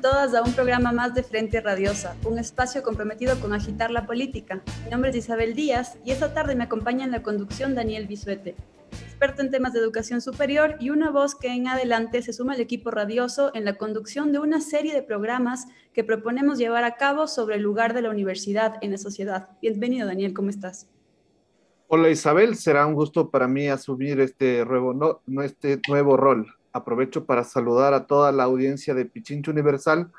Todas a un programa más de Frente Radiosa, un espacio comprometido con agitar la política. Mi nombre es Isabel Díaz y esta tarde me acompaña en la conducción Daniel Bisuete, experto en temas de educación superior y una voz que en adelante se suma al equipo radioso en la conducción de una serie de programas que proponemos llevar a cabo sobre el lugar de la universidad en la sociedad. Bienvenido Daniel, ¿cómo estás? Hola Isabel, será un gusto para mí asumir este nuevo, no, este nuevo rol aprovecho para saludar a toda la audiencia de Pichincho Universal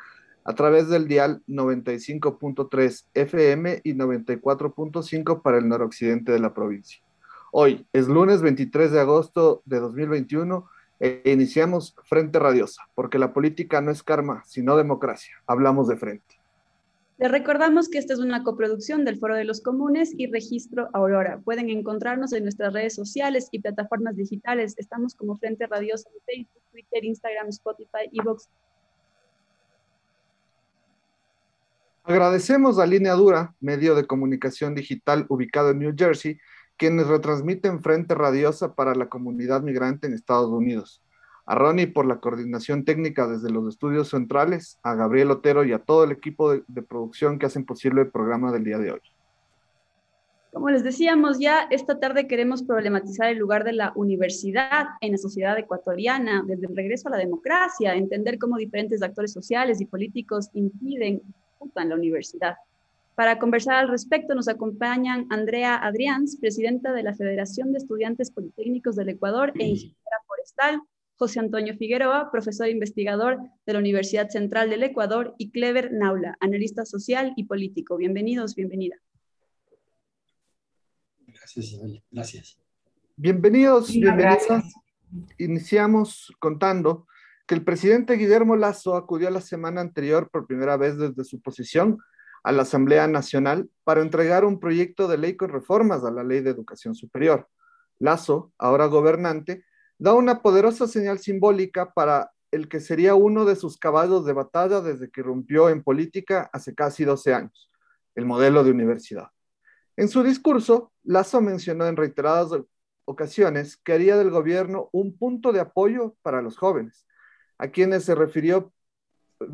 a través del dial 95.3 FM y 94.5 para el noroccidente de la provincia. Hoy es lunes 23 de agosto de 2021 e iniciamos Frente Radiosa, porque la política no es karma, sino democracia. Hablamos de frente. Les recordamos que esta es una coproducción del Foro de los Comunes y Registro Aurora. Pueden encontrarnos en nuestras redes sociales y plataformas digitales. Estamos como Frente Radiosa en Facebook, Twitter, Instagram, Spotify, Evox. Agradecemos a Línea Dura, medio de comunicación digital ubicado en New Jersey, quienes retransmiten Frente Radiosa para la comunidad migrante en Estados Unidos a Ronnie por la coordinación técnica desde los estudios centrales, a Gabriel Otero y a todo el equipo de, producción que hacen posible el programa del día de hoy. Como les decíamos ya, esta tarde queremos problematizar el lugar de la universidad en la sociedad ecuatoriana, desde el regreso a la democracia, entender cómo diferentes actores sociales y políticos impiden disputan la universidad. Para conversar al respecto nos acompañan Andrea Adrians, presidenta de la Federación de Estudiantes Politécnicos del Ecuador e ingeniera forestal, José Antonio Figueroa, profesor e investigador de la Universidad Central del Ecuador, y Clever Naula, analista social y político. Bienvenidos, bienvenida. Gracias, Isabel. Gracias. Bienvenidos, bienvenidas. Iniciamos contando que el presidente Guillermo Lazo acudió la semana anterior por primera vez desde su posición a la Asamblea Nacional para entregar un proyecto de ley con reformas a la Ley de Educación Superior. Lazo, ahora gobernante, da una poderosa señal simbólica para el que sería uno de sus caballos de batalla desde que rompió en política hace casi 12 años, el modelo de universidad. En su discurso, Lazo mencionó en reiteradas ocasiones que haría del gobierno un punto de apoyo para los jóvenes, a quienes se refirió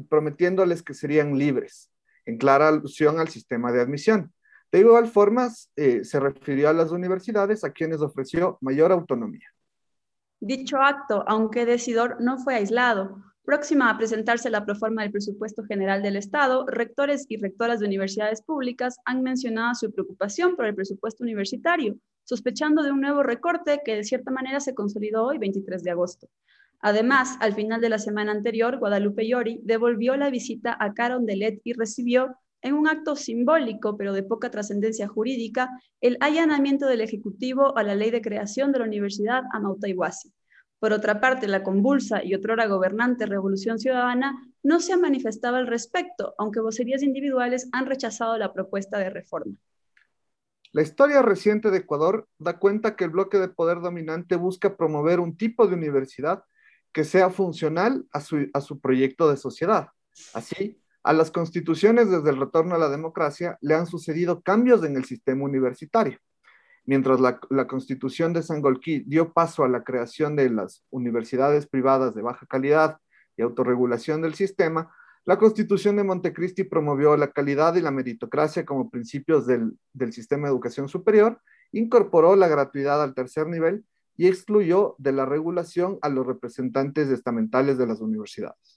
prometiéndoles que serían libres, en clara alusión al sistema de admisión. De igual forma, eh, se refirió a las universidades a quienes ofreció mayor autonomía. Dicho acto, aunque decidor, no fue aislado. Próxima a presentarse la proforma del presupuesto general del Estado, rectores y rectoras de universidades públicas han mencionado su preocupación por el presupuesto universitario, sospechando de un nuevo recorte que de cierta manera se consolidó hoy, 23 de agosto. Además, al final de la semana anterior, Guadalupe Llori devolvió la visita a Carondelet y recibió en un acto simbólico, pero de poca trascendencia jurídica, el allanamiento del Ejecutivo a la ley de creación de la Universidad Amauta Iguasi. Por otra parte, la convulsa y otrora gobernante Revolución Ciudadana no se ha manifestado al respecto, aunque vocerías individuales han rechazado la propuesta de reforma. La historia reciente de Ecuador da cuenta que el bloque de poder dominante busca promover un tipo de universidad que sea funcional a su, a su proyecto de sociedad. Así, a las constituciones desde el retorno a la democracia le han sucedido cambios en el sistema universitario. Mientras la, constitución de Sangolquí dio paso a la creación de las universidades privadas de baja calidad y autorregulación del sistema, la constitución de Montecristi promovió la calidad y la meritocracia como principios del, del sistema de educación superior, incorporó la gratuidad al tercer nivel y excluyó de la regulación a los representantes estamentales de las universidades.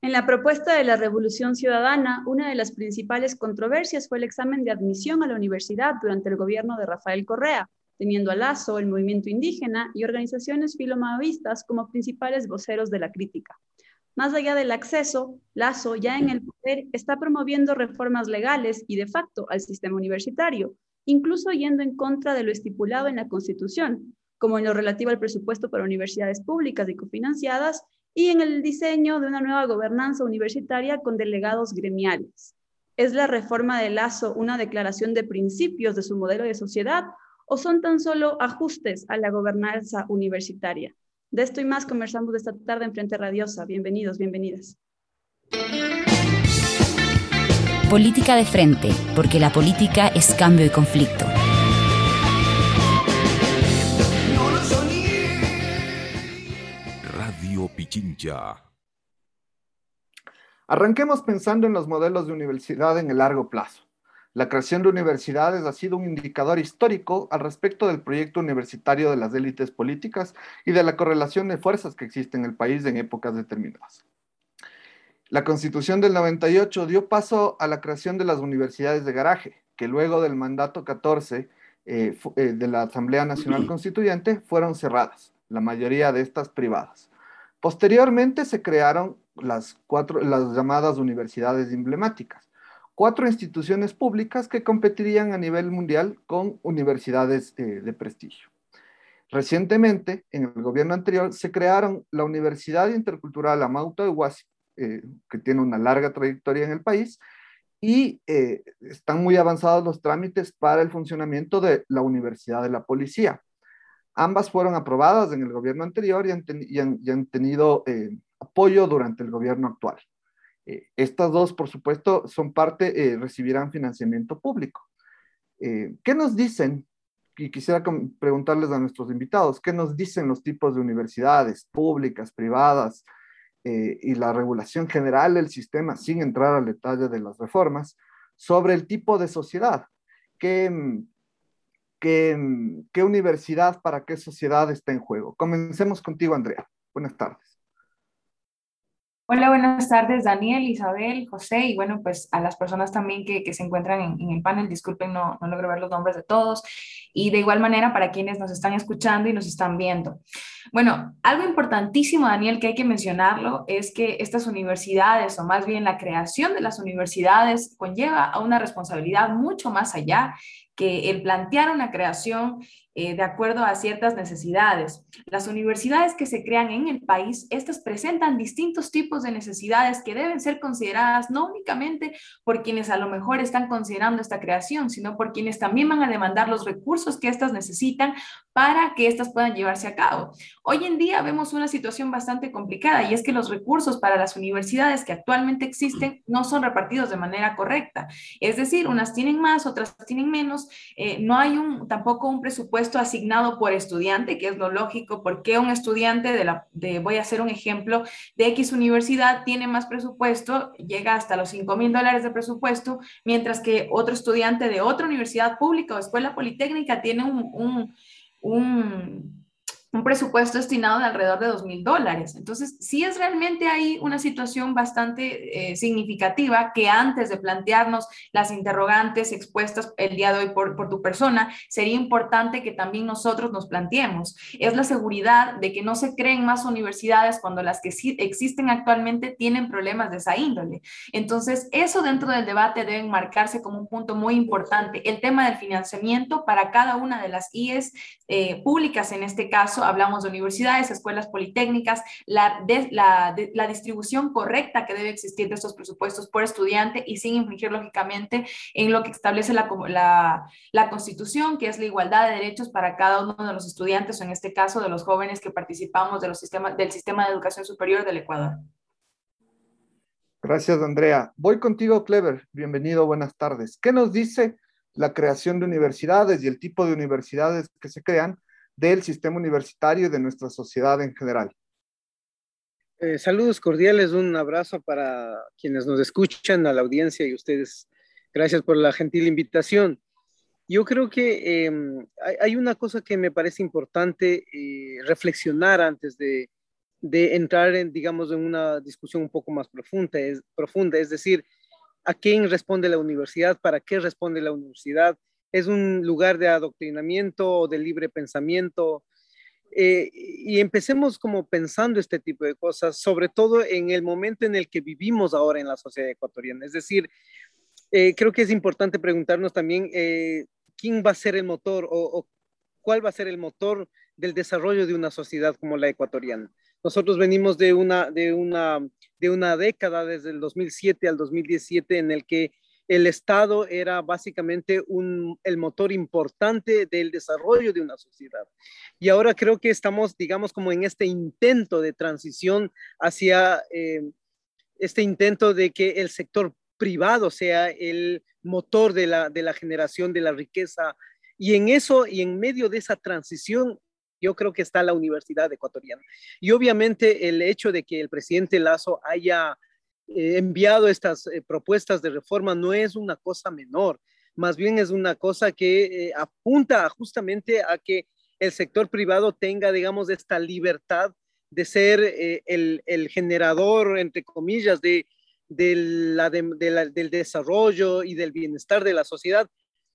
En la propuesta de la Revolución Ciudadana, una de las principales controversias fue el examen de admisión a la universidad durante el gobierno de Rafael Correa, teniendo a Lazo, el movimiento indígena y organizaciones filomavistas como principales voceros de la crítica. Más allá del acceso, Lazo, ya en el poder, está promoviendo reformas legales y de facto al sistema universitario, incluso yendo en contra de lo estipulado en la Constitución, como en lo relativo al presupuesto para universidades públicas y cofinanciadas y en el diseño de una nueva gobernanza universitaria con delegados gremiales. ¿Es la reforma de Lazo una declaración de principios de su modelo de sociedad o son tan solo ajustes a la gobernanza universitaria? De esto y más conversamos esta tarde en Frente Radiosa. Bienvenidos, bienvenidas. Política de frente, porque la política es cambio y conflicto. Arranquemos pensando en los modelos de universidad en el largo plazo. La creación de universidades ha sido un indicador histórico al respecto del proyecto universitario de las élites políticas y de la correlación de fuerzas que existe en el país en épocas determinadas. La Constitución del 98 dio paso a la creación de las universidades de garaje, que luego del mandato 14 eh, eh, de la Asamblea Nacional Constituyente fueron cerradas, la mayoría de estas privadas. Posteriormente se crearon las, cuatro, las llamadas universidades emblemáticas, cuatro instituciones públicas que competirían a nivel mundial con universidades eh, de prestigio. Recientemente, en el gobierno anterior, se crearon la Universidad Intercultural Amauto de Huasi, eh, que tiene una larga trayectoria en el país, y eh, están muy avanzados los trámites para el funcionamiento de la Universidad de la Policía. Ambas fueron aprobadas en el gobierno anterior y han, tenido apoyo durante el gobierno actual. Eh, estas dos, por supuesto, son parte, eh, recibirán financiamiento público. Eh, ¿Qué nos dicen? Y quisiera preguntarles a nuestros invitados, ¿qué nos dicen los tipos de universidades públicas, privadas y la regulación general del sistema, sin entrar al detalle de las reformas, sobre el tipo de sociedad? ¿Qué, qué, qué universidad para qué sociedad está en juego? Comencemos contigo, Andrea. Buenas tardes. Hola, buenas tardes, Daniel, Isabel, José, y bueno, pues a las personas también que, que se encuentran en, en, el panel, disculpen, no, no logro ver los nombres de todos, y de igual manera para quienes nos están escuchando y nos están viendo. Bueno, algo importantísimo, Daniel, que hay que mencionarlo, es que estas universidades, o más bien la creación de las universidades, conlleva a una responsabilidad mucho más allá que el plantear una creación eh, de acuerdo a ciertas necesidades. Las universidades que se crean en el país, estas presentan distintos tipos de necesidades que deben ser consideradas no únicamente por quienes a lo mejor están considerando esta creación, sino por quienes también van a demandar los recursos que éstas necesitan para que éstas puedan llevarse a cabo. Hoy en día vemos una situación bastante complicada y es que los recursos para las universidades que actualmente existen no son repartidos de manera correcta. Es decir, unas tienen más, otras tienen menos. Eh, no hay un, tampoco un presupuesto asignado por estudiante, que es lo lógico, porque un estudiante de la, de, voy a hacer un ejemplo, de X universidad tiene más presupuesto, llega hasta los 5 mil dólares de presupuesto, mientras que otro estudiante de otra universidad pública o escuela politécnica tiene un, un, un un presupuesto destinado de alrededor de dos mil dólares. Entonces, sí es realmente ahí una situación bastante eh, significativa que antes de plantearnos las interrogantes expuestas el día de hoy por, por tu persona, sería importante que también nosotros nos planteemos. Es la seguridad de que no se creen más universidades cuando las que sí existen actualmente tienen problemas de esa índole. Entonces, eso dentro del debate debe marcarse como un punto muy importante. El tema del financiamiento para cada una de las IES eh, públicas en este caso hablamos de universidades, escuelas politécnicas, la, distribución correcta que debe existir de estos presupuestos por estudiante y sin infringir lógicamente en lo que establece la, la, Constitución, que es la igualdad de derechos para cada uno de los estudiantes, o en este caso de los jóvenes que participamos de los sistemas, del sistema de educación superior del Ecuador. Gracias, Andrea. Voy contigo, Clever. Bienvenido, buenas tardes. ¿Qué nos dice la creación de universidades y el tipo de universidades que se crean del sistema universitario y de nuestra sociedad en general. Eh, saludos cordiales, un abrazo para quienes nos escuchan, a la audiencia y ustedes. Gracias por la gentil invitación. Yo creo que em, hay, una cosa que me parece importante eh, reflexionar antes de, de, entrar en, digamos, en una discusión un poco más profunda es, profunda, es decir, ¿a quién responde la universidad? ¿Para qué responde la universidad? Es un lugar de adoctrinamiento o de libre pensamiento. Eh, y empecemos como pensando este tipo de cosas, sobre todo en el momento en el que vivimos ahora en la sociedad ecuatoriana. Es decir, eh, creo que es importante preguntarnos también eh, quién va a ser el motor o, cuál va a ser el motor del desarrollo de una sociedad como la ecuatoriana. Nosotros venimos de una, de una, de una década, desde el 2007 al 2017, en el que el Estado era básicamente el motor importante del desarrollo de una sociedad. Y ahora creo que estamos, digamos, como en este intento de transición hacia eh, este intento de que el sector privado sea el motor de la, generación de la riqueza. Y en eso, y en medio de esa transición, yo creo que está la Universidad Ecuatoriana. Y obviamente el hecho de que el presidente Lazo haya enviado estas eh, propuestas de reforma no es una cosa menor, más bien es una cosa que eh, apunta justamente a que el sector privado tenga, digamos, esta libertad de ser el, el, generador, entre comillas, de, de la, de, la, del desarrollo y del bienestar de la sociedad,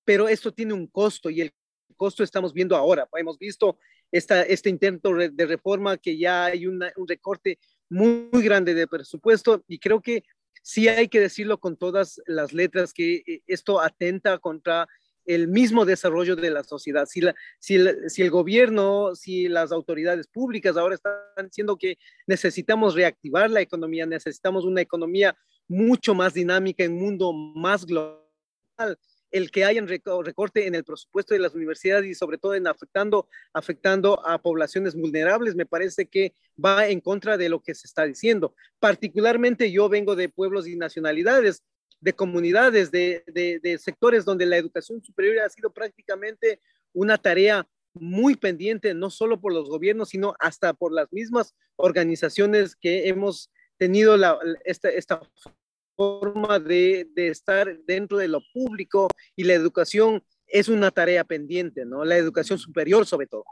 pero esto tiene un costo y el costo estamos viendo ahora. Hemos visto esta, este intento de reforma que ya hay un recorte muy, grande de presupuesto y creo que sí hay que decirlo con todas las letras que eh, esto atenta contra el mismo desarrollo de la sociedad. Si, la, si, el, si, el, gobierno, si las autoridades públicas ahora están diciendo que necesitamos reactivar la economía, necesitamos una economía mucho más dinámica un mundo más global, el que hayan recorte en el presupuesto de las universidades y sobre todo en afectando, afectando a poblaciones vulnerables, me parece que va en contra de lo que se está diciendo. Particularmente yo vengo de pueblos y nacionalidades, de comunidades, de, de, sectores donde la educación superior ha sido prácticamente una tarea muy pendiente, no solo por los gobiernos, sino hasta por las mismas organizaciones que hemos tenido la, esta, esta forma de, de, estar dentro de lo público y la educación es una tarea pendiente, ¿no? La educación superior sobre todo.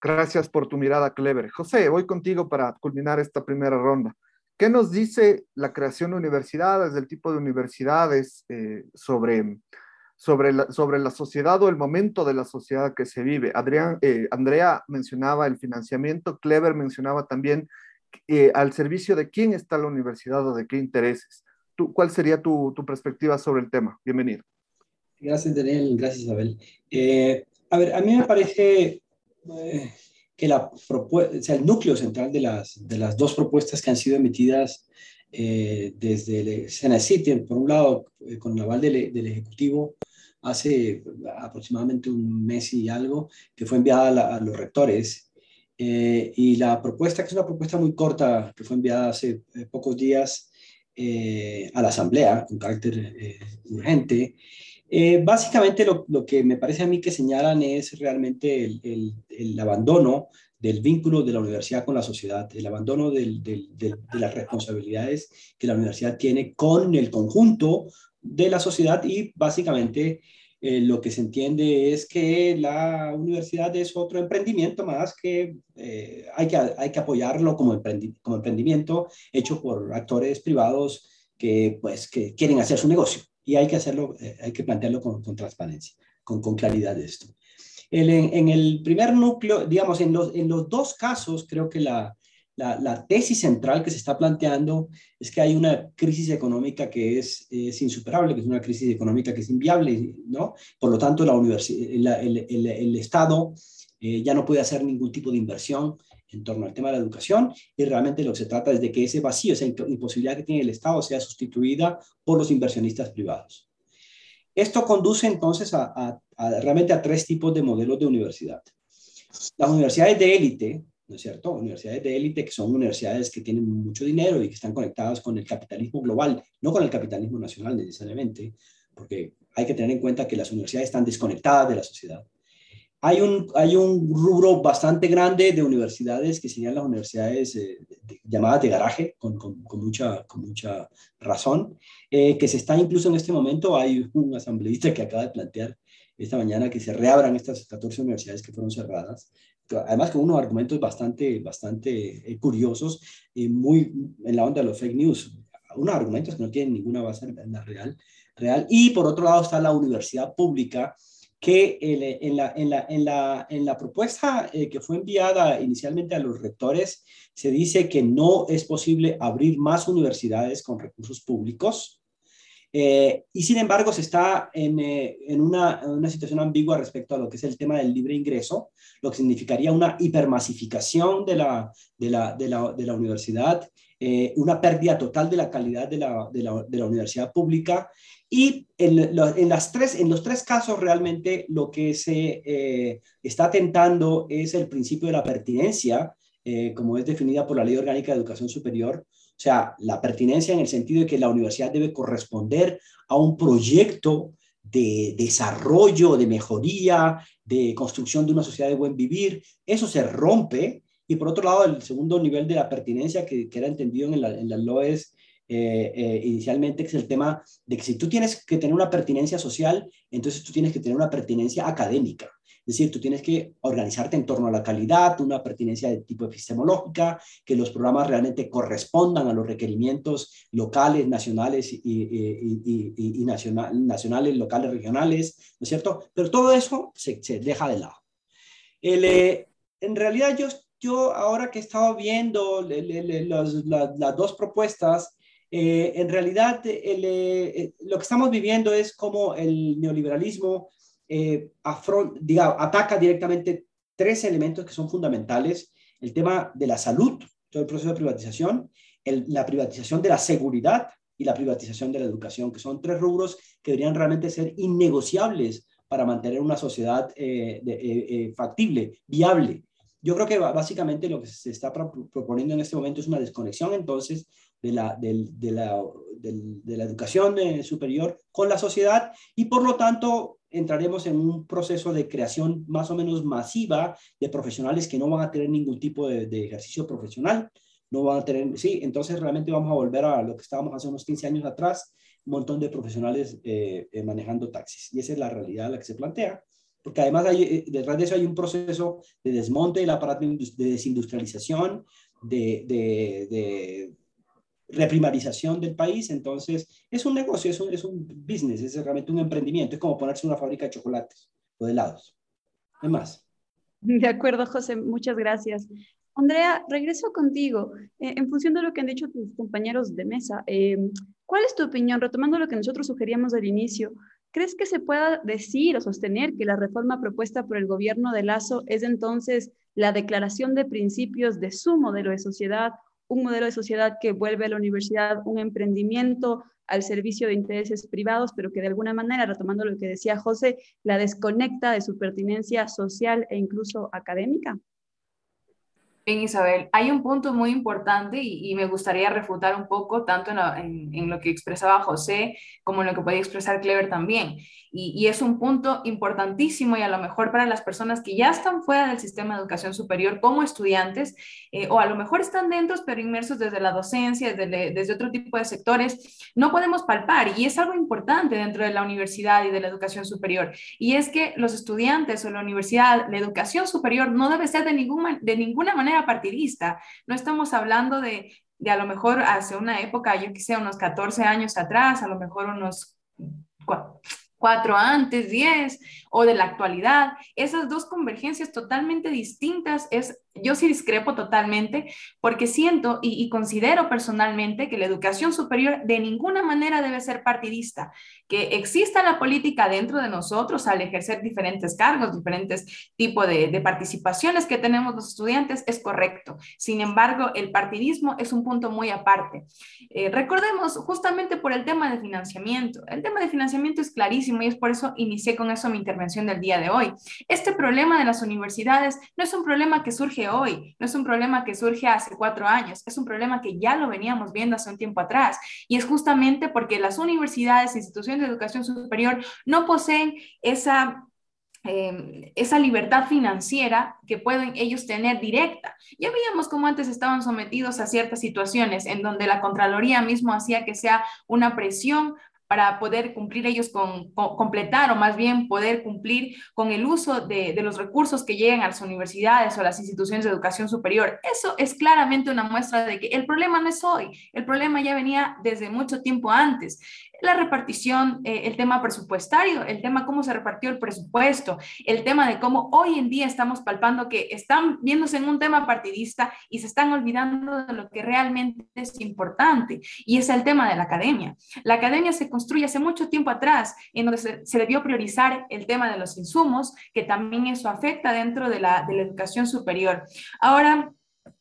Gracias por tu mirada, Clever. José, voy contigo para culminar esta primera ronda. ¿Qué nos dice la creación de universidades, del tipo de universidades, eh, sobre, sobre, la, sobre la sociedad o el momento de la sociedad que se vive? Adrián, eh, Andrea mencionaba el financiamiento, Clever mencionaba también eh, al servicio de quién está la universidad o de qué intereses. ¿Tú, ¿Cuál sería tu, tu, perspectiva sobre el tema? Bienvenido. Gracias, Daniel. Gracias, Isabel. Eh, a ver, a mí me parece eh, que la o sea, el núcleo central de las, de las dos propuestas que han sido emitidas eh, desde el Senate, por un lado, eh, con el aval del, del, Ejecutivo, hace aproximadamente un mes y algo, que fue enviada a, la, a los rectores eh, y la propuesta, que es una propuesta muy corta, que fue enviada hace eh, pocos días eh, a la Asamblea con carácter urgente, básicamente lo, lo, que me parece a mí que señalan es realmente el, el, abandono del vínculo de la universidad con la sociedad, el abandono del, del, de las responsabilidades que la universidad tiene con el conjunto de la sociedad y básicamente eh, lo que se entiende es que la universidad es otro emprendimiento más que, eh, hay, que hay que apoyarlo como, como emprendimiento hecho por actores privados que, pues, que quieren hacer su negocio y hay que hacerlo, eh, hay que plantearlo con, con transparencia, con, con, claridad de esto. En, en, el primer núcleo, digamos, en los, en los dos casos, creo que la, la, tesis central que se está planteando es que hay una crisis económica que es, insuperable, que es una crisis económica que es inviable, ¿no? Por lo tanto, la el, el, Estado eh, ya no puede hacer ningún tipo de inversión en torno al tema de la educación y realmente lo que se trata es de que ese vacío, esa imposibilidad que tiene el Estado sea sustituida por los inversionistas privados. Esto conduce entonces a, a, a realmente a tres tipos de modelos de universidad. Las universidades de élite, ¿no es cierto? Universidades de élite que son universidades que tienen mucho dinero y que están conectadas con el capitalismo global, no con el capitalismo nacional necesariamente, porque hay que tener en cuenta que las universidades están desconectadas de la sociedad. Hay un, hay un rubro bastante grande de universidades que serían las universidades eh, llamadas de garaje, con, con, con, mucha, con mucha razón, eh, que se está incluso en este momento, hay un asambleísta que acaba de plantear esta mañana que se reabran estas 14 universidades que fueron cerradas, además con unos argumentos bastante, bastante eh, curiosos, y muy en la onda de los fake news, unos argumentos que no tienen ninguna base en la real, real. Y por otro lado está la universidad pública, que en, la, en, la, en, la, en la propuesta eh, que fue enviada inicialmente a los rectores, se dice que no es posible abrir más universidades con recursos públicos, Eh, y sin embargo, se está en, eh, en una, una, situación ambigua respecto a lo que es el tema del libre ingreso, lo que significaría una hipermasificación de la, de la, de la, de la universidad, eh, una pérdida total de la calidad de la, de la, de la universidad pública. Y en, las tres, en los tres casos realmente lo que se está tentando es el principio de la pertinencia, como es definida por la Ley Orgánica de Educación Superior, o sea, la pertinencia en el sentido de que la universidad debe corresponder a un proyecto de desarrollo, de mejoría, de construcción de una sociedad de buen vivir. Eso se rompe. Y por otro lado, el segundo nivel de la pertinencia que, era entendido en, la, las LOES eh, eh, inicialmente, es el tema de que si tú tienes que tener una pertinencia social, entonces tú tienes que tener una pertinencia académica. Es decir, tú tienes que organizarte en torno a la calidad, una pertinencia de tipo epistemológica, que los programas realmente correspondan a los requerimientos locales, nacionales y, nacionales, locales, regionales, ¿no es cierto? Pero todo eso se, deja de lado. Eh, en realidad yo, yo ahora que he estado viendo las dos propuestas, eh, en realidad eh, lo que estamos viviendo es como el neoliberalismo eh, ataca directamente tres elementos que son fundamentales. El tema de la salud, todo el proceso de privatización, la privatización de la seguridad y la privatización de la educación, que son tres rubros que deberían realmente ser innegociables para mantener una sociedad eh, eh, factible, viable. Yo creo que básicamente lo que se está proponiendo en este momento es una desconexión entonces de la, de la, de la educación superior con la sociedad y por lo tanto entraremos en un proceso de creación más o menos masiva de profesionales que no van a tener ningún tipo de, ejercicio profesional, no van a tener, sí, entonces realmente vamos a volver a lo que estábamos hace unos 15 años atrás, un montón de profesionales eh, eh, manejando taxis. Y esa es la realidad a la que se plantea, porque además hay, eh, detrás de eso hay un proceso de desmonte del aparato de desindustrialización, de, de reprimarización del país, entonces es un negocio, es un, es un business, es realmente un emprendimiento, es como ponerse una fábrica de chocolates o de helados. ¿Qué más? De acuerdo, José, muchas gracias. Andrea, regreso contigo. Eh, en función de lo que han dicho tus compañeros de mesa, eh, ¿cuál es tu opinión? Retomando lo que nosotros sugeríamos al inicio, ¿crees que se pueda decir o sostener que la reforma propuesta por el gobierno de Lazo es entonces la declaración de principios de su modelo de sociedad un modelo de sociedad que vuelve a la universidad un emprendimiento al servicio de intereses privados, pero que de alguna manera, retomando lo que decía José, la desconecta de su pertinencia social e incluso académica? Bien, Isabel, hay un punto muy importante y, me gustaría refutar un poco tanto en, lo que expresaba José como en lo que podía expresar Clever también. Y, es un punto importantísimo y a lo mejor para las personas que ya están fuera del sistema de educación superior como estudiantes eh, o a lo mejor están dentro pero inmersos desde la docencia, desde, desde otro tipo de sectores, no podemos palpar y es algo importante dentro de la universidad y de la educación superior. Y es que los estudiantes o la universidad, la educación superior no debe ser de, ninguna, de ninguna manera partidista. No estamos hablando de, de a lo mejor hace una época, yo quise unos 14 años atrás, a lo mejor unos cuatro antes, diez, o de la actualidad. Esas dos convergencias totalmente distintas es yo sí discrepo totalmente porque siento y, considero personalmente que la educación superior de ninguna manera debe ser partidista, que exista la política dentro de nosotros al ejercer diferentes cargos, diferentes tipos de, participaciones que tenemos los estudiantes, es correcto. Sin embargo, el partidismo es un punto muy aparte. Eh, recordemos justamente por el tema de financiamiento. El tema de financiamiento es clarísimo y es por eso inicié con eso mi intervención del día de hoy. Este problema de las universidades no es un problema que surge hoy, no es un problema que surge hace cuatro años, es un problema que ya lo veníamos viendo hace un tiempo atrás. Y es justamente porque las universidades instituciones de educación superior no poseen esa em, esa libertad financiera que pueden ellos tener directa. Ya veíamos cómo antes estaban sometidos a ciertas situaciones en donde la Contraloría mismo hacía que sea una presión para poder cumplir ellos con, completar o más bien poder cumplir con el uso de, los recursos que llegan a las universidades o a las instituciones de educación superior. Eso es claramente una muestra de que el problema no es hoy, el problema ya venía desde mucho tiempo antes la repartición, eh, el tema presupuestario, el tema cómo se repartió el presupuesto, el tema de cómo hoy en día estamos palpando que están viéndose en un tema partidista y se están olvidando de lo que realmente es importante, y es el tema de la academia. La academia se construye hace mucho tiempo atrás, en donde se, debió priorizar el tema de los insumos, que también eso afecta dentro de la, de la educación superior. Ahora,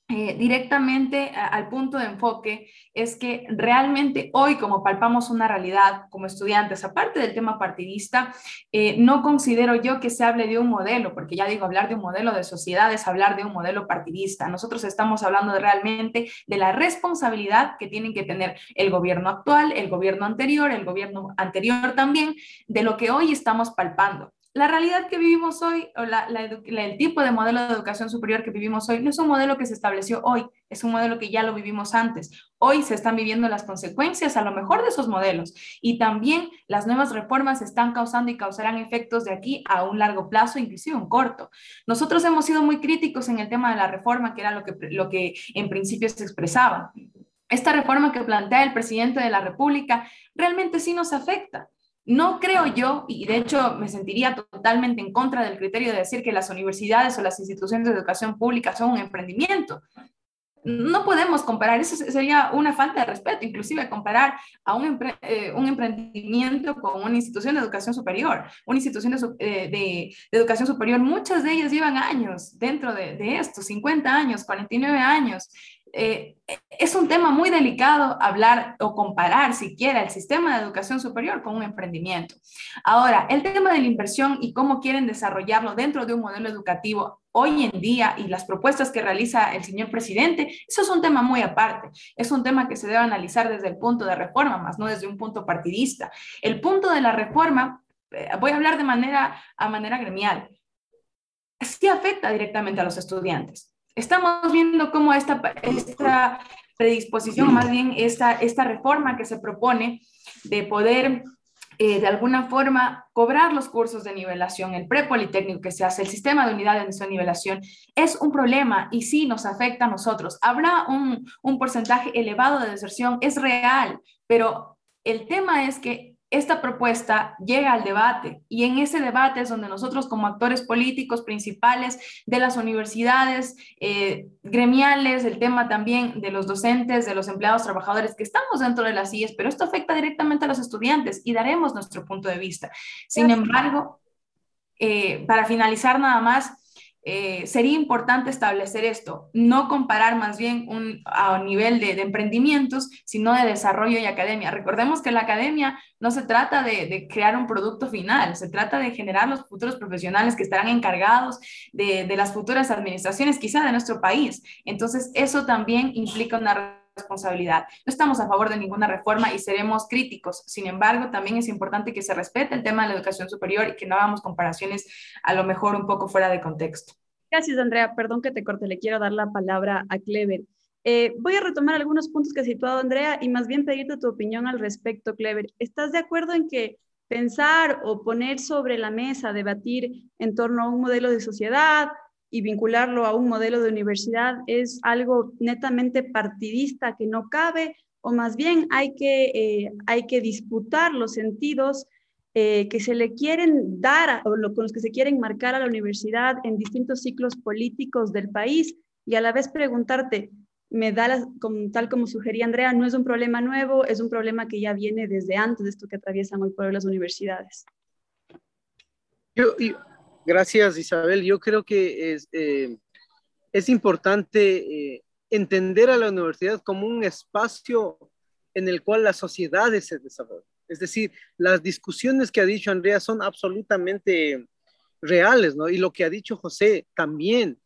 eh, directamente al punto de enfoque es que realmente hoy, como palpamos una realidad como estudiantes, aparte del tema partidista, eh, no considero yo que se hable de un modelo, porque ya digo, hablar de un modelo de sociedad es hablar de un modelo partidista. Nosotros estamos hablando de realmente de la responsabilidad que tienen que tener el gobierno actual, el gobierno anterior, el gobierno anterior también, de lo que hoy estamos palpando la realidad que vivimos hoy, o el tipo de modelo de educación superior que vivimos hoy, no es un modelo que se estableció hoy, es un modelo que ya lo vivimos antes. Hoy se están viviendo las consecuencias a lo mejor de esos modelos y también las nuevas reformas están causando y causarán efectos de aquí a un largo plazo, inclusive un corto. Nosotros hemos sido muy críticos en el tema de la reforma, que era lo que, lo que en principio se expresaba. Esta reforma que plantea el presidente de la República realmente sí nos afecta no creo yo, y de hecho me sentiría totalmente en contra del criterio de decir que las universidades o las instituciones de educación pública son un emprendimiento. No podemos comparar, eso sería una falta de respeto, inclusive comparar a un, eh, emprendimiento con una institución de educación superior. Una institución de, eh, educación superior, muchas de ellas llevan años dentro de, de esto, 50 años, 49 años, eh, es un tema muy delicado hablar o comparar siquiera el sistema de educación superior con un emprendimiento. Ahora, el tema de la inversión y cómo quieren desarrollarlo dentro de un modelo educativo hoy en día y las propuestas que realiza el señor presidente, eso es un tema muy aparte. Es un tema que se debe analizar desde el punto de reforma, más no desde un punto partidista. El punto de la reforma, eh, voy a hablar de manera a manera gremial, sí afecta directamente a los estudiantes estamos viendo cómo esta, esta predisposición, más bien esta, esta reforma que se propone de poder eh, de alguna forma cobrar los cursos de nivelación, el prepolitécnico que se hace, el sistema de unidades de nivelación, es un problema y sí nos afecta a nosotros. Habrá un, un porcentaje elevado de deserción, es real, pero el tema es que esta propuesta llega al debate y en ese debate es donde nosotros como actores políticos principales de las universidades, eh, gremiales, el tema también de los docentes, de los empleados, trabajadores que estamos dentro de las IES, pero esto afecta directamente a los estudiantes y daremos nuestro punto de vista. Sin embargo, eh, para finalizar nada más, eh, sería importante establecer esto, no comparar más bien un, a nivel de, emprendimientos, sino de desarrollo y academia. Recordemos que la academia no se trata de, crear un producto final, se trata de generar los futuros profesionales que estarán encargados de, de las futuras administraciones, quizá de nuestro país. Entonces, eso también implica una responsabilidad. No estamos a favor de ninguna reforma y seremos críticos. Sin embargo, también es importante que se respete el tema de la educación superior y que no hagamos comparaciones a lo mejor un poco fuera de contexto. Gracias, Andrea. Perdón que te corte, le quiero dar la palabra a Clever. Eh, voy a retomar algunos puntos que ha situado Andrea y más bien pedirte tu opinión al respecto, Clever. ¿Estás de acuerdo en que pensar o poner sobre la mesa, debatir en torno a un modelo de sociedad y vincularlo a un modelo de universidad es algo netamente partidista que no cabe, o más bien hay que, eh, hay que disputar los sentidos eh, que se le quieren dar o lo, con los que se quieren marcar a la universidad en distintos ciclos políticos del país y a la vez preguntarte, me da tal como sugería Andrea, no es un problema nuevo, es un problema que ya viene desde antes de esto que atraviesan hoy por hoy las universidades. Gracias, Isabel. Yo creo que es, eh, importante eh, entender a la universidad como un espacio en el cual las sociedades se desarrollan. Es decir, las discusiones que ha dicho Andrea son absolutamente reales, ¿no? Y lo que ha dicho José también.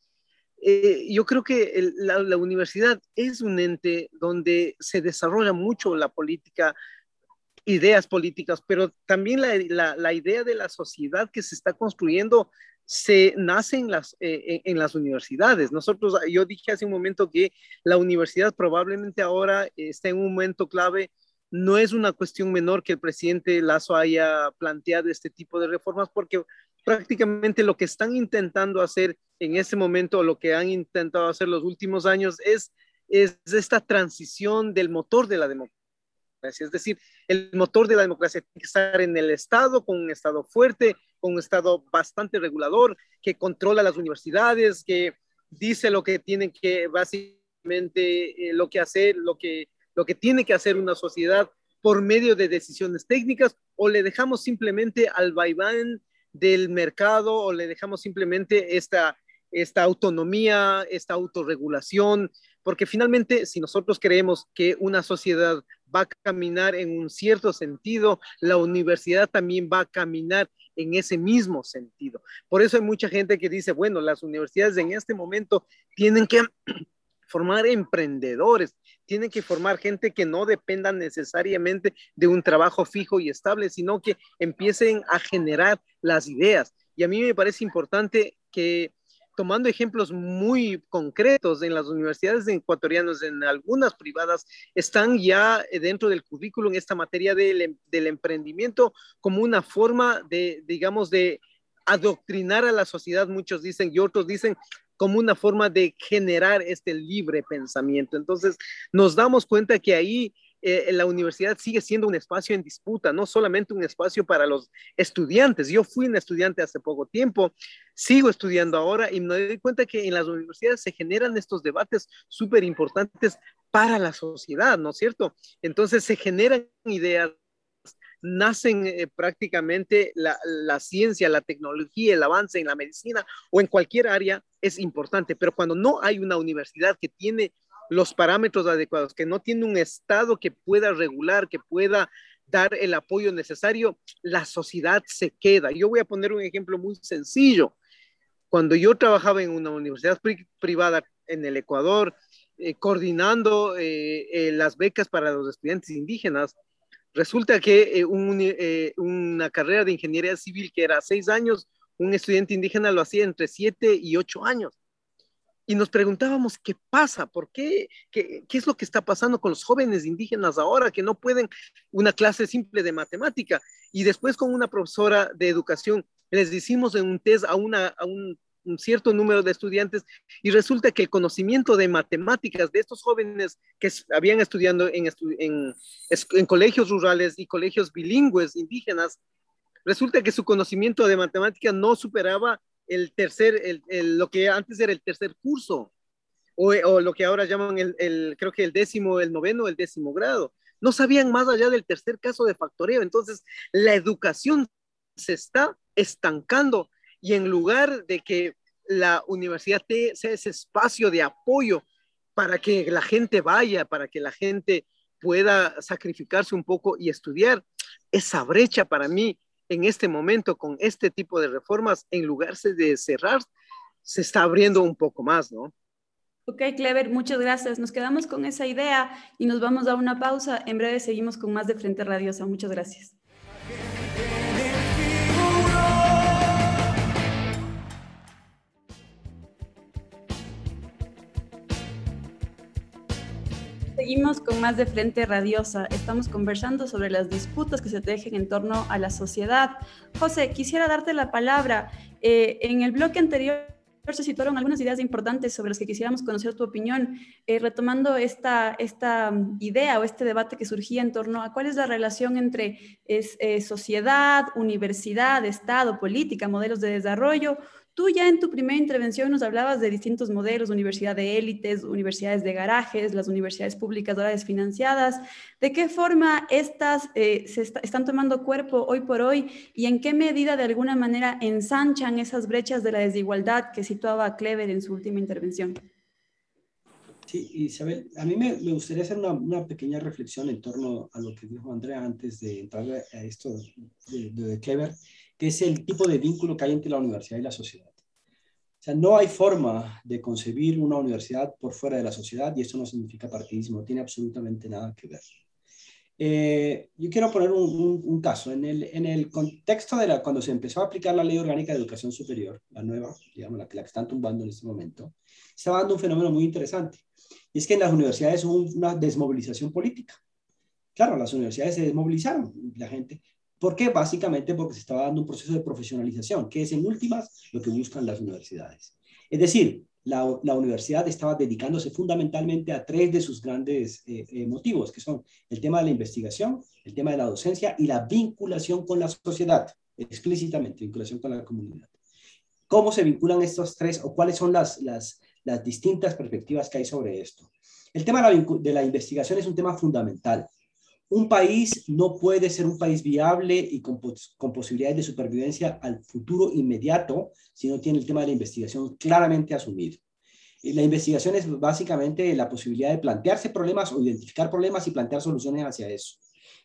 Eh, yo creo que la, la, universidad es un ente donde se desarrolla mucho la política ideas políticas, pero también la, la, idea de la sociedad que se está construyendo se nace en las, eh, en las universidades. Nosotros, yo dije hace un momento que la universidad probablemente ahora está en un momento clave. No es una cuestión menor que el presidente Lazo haya planteado este tipo de reformas, porque prácticamente lo que están intentando hacer en este momento, lo que han intentado hacer los últimos años, es, es esta transición del motor de la democracia es decir, el motor de la democracia tiene que estar en el Estado, con un Estado fuerte, con un Estado bastante regulador, que controla las universidades, que dice lo que tiene que, básicamente, eh, lo que hacer, lo que, lo que tiene que hacer una sociedad por medio de decisiones técnicas o le dejamos simplemente al vaiván del mercado o le dejamos simplemente esta, esta autonomía, esta autorregulación, porque finalmente si nosotros creemos que una sociedad va a caminar en un cierto sentido, la universidad también va a caminar en ese mismo sentido. Por eso hay mucha gente que dice, bueno, las universidades en este momento tienen que formar emprendedores, tienen que formar gente que no dependa necesariamente de un trabajo fijo y estable, sino que empiecen a generar las ideas. Y a mí me parece importante que tomando ejemplos muy concretos en las universidades ecuatorianas, en algunas privadas, están ya dentro del currículum esta materia del, em, del emprendimiento como una forma de, digamos, de adoctrinar a la sociedad, muchos dicen, y otros dicen, como una forma de generar este libre pensamiento. Entonces, nos damos cuenta que ahí eh, la universidad sigue siendo un espacio en disputa, no solamente un espacio para los estudiantes. Yo fui un estudiante hace poco tiempo, sigo estudiando ahora y me doy cuenta que en las universidades se generan estos debates súper importantes para la sociedad, ¿no es cierto? Entonces se generan ideas nacen eh, prácticamente la, la, ciencia, la tecnología, el avance en la medicina o en cualquier área es importante, pero cuando no hay una universidad que tiene los parámetros adecuados, que no tiene un Estado que pueda regular, que pueda dar el apoyo necesario, la sociedad se queda. Yo voy a poner un ejemplo muy sencillo. Cuando yo trabajaba en una universidad privada en el Ecuador, eh, coordinando eh, eh, las becas para los estudiantes indígenas, resulta que una carrera de ingeniería civil que era seis años, un estudiante indígena lo hacía entre siete y ocho años y nos preguntábamos qué pasa, por qué, qué, qué es lo que está pasando con los jóvenes indígenas ahora que no pueden una clase simple de matemática. Y después con una profesora de educación les hicimos un test a, una, a un, cierto número de estudiantes y resulta que el conocimiento de matemáticas de estos jóvenes que habían estudiando en, en, en colegios rurales y colegios bilingües indígenas, resulta que su conocimiento de matemáticas no superaba el tercer, el, lo que antes era el tercer curso, o, o lo que ahora llaman el, el, creo que el décimo, el noveno, el décimo grado. No sabían más allá del tercer caso de factoreo. Entonces, la educación se está estancando y en lugar de que la universidad sea ese espacio de apoyo para que la gente vaya, para que la gente pueda sacrificarse un poco y estudiar, esa brecha para mí en este momento con este tipo de reformas, en lugar de cerrar, se está abriendo un poco más, ¿no? Ok, Clever, muchas gracias. Nos quedamos con esa idea y nos vamos a una pausa. En breve seguimos con más de Frente Radiosa. Muchas gracias. Seguimos con más de Frente Radiosa. Estamos conversando sobre las disputas que se tejen en torno a la sociedad. José, quisiera darte la palabra. Eh, en el bloque anterior se situaron algunas ideas importantes sobre las que quisiéramos conocer tu opinión, eh, retomando esta, esta idea o este debate que surgía en torno a cuál es la relación entre es, eh, sociedad, universidad, Estado, política, modelos de desarrollo Tú ya en tu primera intervención nos hablabas de distintos modelos, universidad de élites, universidades de garajes, las universidades públicas ahora desfinanciadas. ¿De qué forma estas eh, se están tomando cuerpo hoy por hoy y en qué medida de alguna manera ensanchan esas brechas de la desigualdad que situaba Clever en su última intervención? Sí, Isabel, a mí me, gustaría hacer una, pequeña reflexión en torno a lo que dijo Andrea antes de entrar a esto de, de, de Clever, que es el tipo de vínculo que hay entre la universidad y la sociedad. O sea, no hay forma de concebir una universidad por fuera de la sociedad y esto no significa partidismo, no tiene absolutamente nada que ver. Eh, yo quiero poner un, caso. En el, en el contexto de la, cuando se empezó a aplicar la Ley Orgánica de Educación Superior, la nueva, digamos, la que, la que están tumbando en este momento, estaba dando un fenómeno muy interesante. Y es que en las universidades hubo una desmovilización política. Claro, las universidades se desmovilizaron, la gente ¿Por qué? Básicamente porque se estaba dando un proceso de profesionalización, que es en últimas lo que buscan las universidades. Es decir, la, universidad estaba dedicándose fundamentalmente a tres de sus grandes eh, eh, motivos, que son el tema de la investigación, el tema de la docencia y la vinculación con la sociedad, explícitamente, vinculación con la comunidad. ¿Cómo se vinculan estos tres o cuáles son las, distintas perspectivas que hay sobre esto? El tema de la investigación es un tema fundamental un país no puede ser un país viable y con, con, posibilidades de supervivencia al futuro inmediato si no tiene el tema de la investigación claramente asumido. La investigación es básicamente la posibilidad de plantearse problemas o identificar problemas y plantear soluciones hacia eso.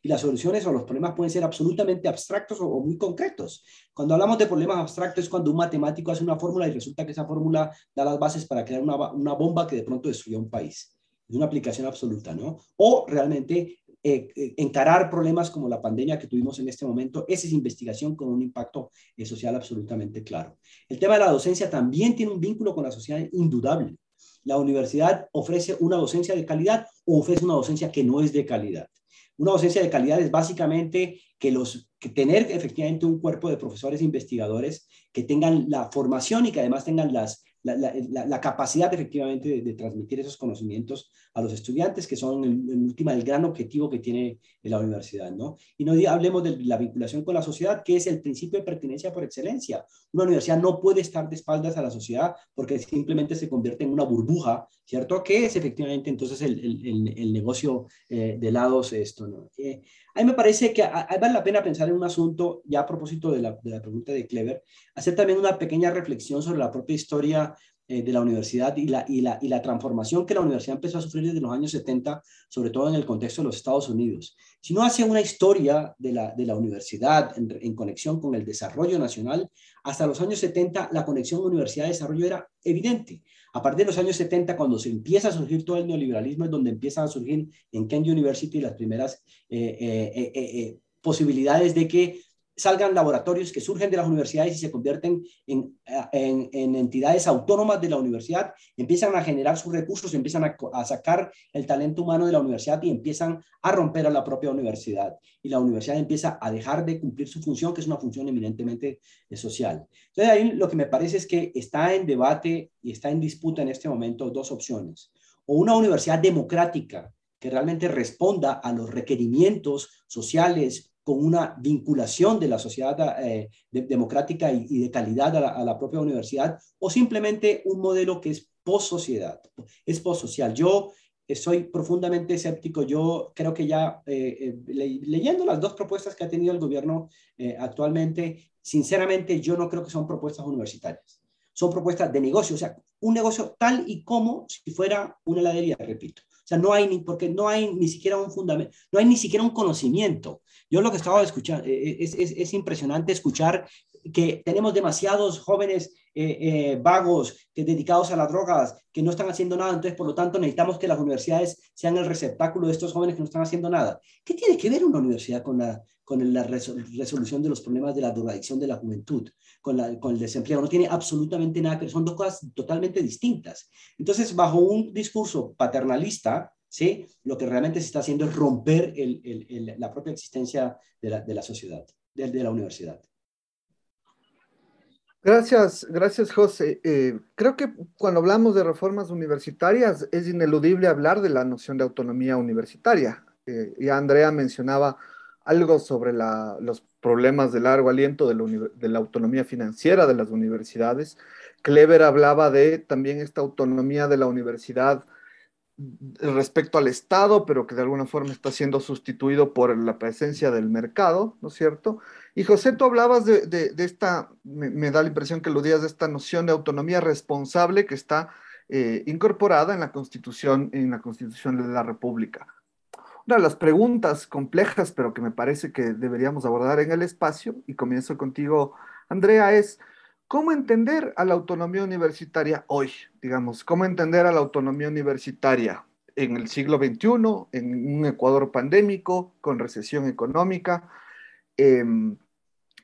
Y las soluciones o los problemas pueden ser absolutamente abstractos o, muy concretos. Cuando hablamos de problemas abstractos es cuando un matemático hace una fórmula y resulta que esa fórmula da las bases para crear una, una bomba que de pronto destruya un país. Es una aplicación absoluta, ¿no? O realmente eh, eh, encarar problemas como la pandemia que tuvimos en este momento, esa es investigación con un impacto eh, social absolutamente claro. El tema de la docencia también tiene un vínculo con la sociedad indudable. La universidad ofrece una docencia de calidad o ofrece una docencia que no es de calidad. Una docencia de calidad es básicamente que los que tener efectivamente un cuerpo de profesores e investigadores que tengan la formación y que además tengan las la, capacidad efectivamente de, transmitir esos conocimientos a los estudiantes, que son en, última el gran objetivo que tiene la universidad, ¿no? Y no hablemos de la vinculación con la sociedad, que es el principio de pertinencia por excelencia. Una universidad no puede estar de espaldas a la sociedad porque simplemente se convierte en una burbuja, ¿cierto? Que es efectivamente entonces el, negocio eh, de lados esto, ¿no? Eh, a mí me parece que vale la pena pensar en un asunto, ya a propósito de la, pregunta de Clever, hacer también una pequeña reflexión sobre la propia historia eh, de la universidad y la, transformación que la universidad empezó a sufrir desde los años 70, sobre todo en el contexto de los Estados Unidos. Si no hace una historia de la, universidad en, en, conexión con el desarrollo nacional, hasta los años 70 la conexión universidad-desarrollo era evidente. A partir de los años 70, cuando se empieza a surgir todo el neoliberalismo, es donde empiezan a surgir en Kent University las primeras eh, eh, eh, posibilidades de que salgan laboratorios que surgen de las universidades y se convierten en, en, entidades autónomas de la universidad, empiezan a generar sus recursos, empiezan a, a, sacar el talento humano de la universidad y empiezan a romper a la propia universidad. Y la universidad empieza a dejar de cumplir su función, que es una función eminentemente eh, social. Entonces ahí lo que me parece es que está en debate y está en disputa en este momento dos opciones. O una universidad democrática que realmente responda a los requerimientos sociales, con una vinculación de la sociedad eh, democrática y, de calidad a la, propia universidad, o simplemente un modelo que es post-sociedad, es post-social. Yo soy profundamente escéptico. Yo creo que ya eh, eh, leyendo las dos propuestas que ha tenido el gobierno actualmente, sinceramente yo no creo que son propuestas universitarias. Son propuestas de negocio, o sea, un negocio tal y como si fuera una heladería, repito. O sea, no hay ni, porque no hay ni siquiera un fundamento, no hay ni siquiera un conocimiento. Yo lo que estaba escuchando, eh, eh, es, es, es impresionante escuchar que tenemos demasiados jóvenes eh, vagos que dedicados a las drogas que no están haciendo nada, entonces por lo tanto necesitamos que las universidades sean el receptáculo de estos jóvenes que no están haciendo nada. ¿Qué tiene que ver una universidad con la, con la resolución de los problemas de la drogadicción de la juventud, con, la, con el desempleo? No tiene absolutamente nada que son dos cosas totalmente distintas. Entonces, bajo un discurso paternalista, ¿sí? Lo que realmente se está haciendo es romper la propia existencia de la, sociedad, de, la universidad. Gracias, gracias José. Eh, creo que cuando hablamos de reformas universitarias es ineludible hablar de la noción de autonomía universitaria. Eh, y Andrea mencionaba algo sobre los problemas de largo aliento de la, de la, autonomía financiera de las universidades. Clever hablaba de también esta autonomía de la universidad respecto al Estado, pero que de alguna forma está siendo sustituido por la presencia del mercado, ¿no es cierto? Y José, tú hablabas de, esta, me, da la impresión que aludías de esta noción de autonomía responsable que está eh, incorporada en la Constitución, en la Constitución de la República. Una de las preguntas complejas, pero que me parece que deberíamos abordar en el espacio, y comienzo contigo, Andrea, es, ¿Cómo entender a la autonomía universitaria hoy? Digamos, ¿cómo entender a la autonomía universitaria en el siglo XXI, en un Ecuador pandémico, con recesión económica, em,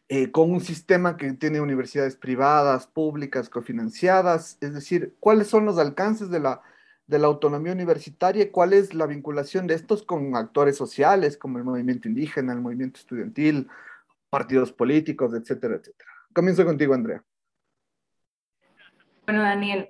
eh, con un sistema que tiene universidades privadas, públicas, cofinanciadas? Es decir, ¿cuáles son los alcances de la, de la autonomía universitaria y cuál es la vinculación de estos con actores sociales como el movimiento indígena, el movimiento estudiantil, partidos políticos, etcétera, etcétera? Comienzo contigo, Andrea. Bueno, Daniel,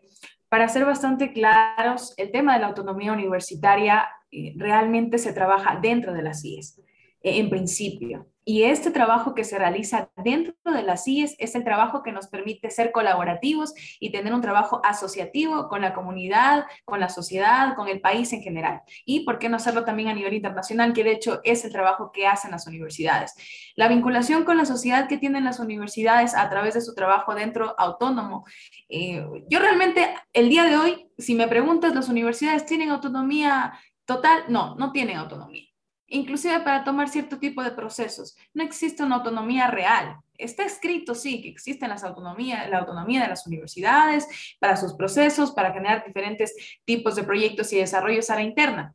para ser bastante claros, el tema de la autonomía universitaria eh, realmente se trabaja dentro de las IES. eh, en principio. Y este trabajo que se realiza dentro de las CIES es el trabajo que nos permite ser colaborativos y tener un trabajo asociativo con la comunidad, con la sociedad, con el país en general. Y por qué no hacerlo también a nivel internacional, que de hecho es el trabajo que hacen las universidades. La vinculación con la sociedad que tienen las universidades a través de su trabajo dentro autónomo. Eh, yo realmente, el día de hoy, si me preguntas, ¿las universidades tienen autonomía total? No, no tienen autonomía inclusive para tomar cierto tipo de procesos. No existe una autonomía real. Está escrito, sí, que existe las autonomía, la autonomía de las universidades para sus procesos, para generar diferentes tipos de proyectos y desarrollos a la interna,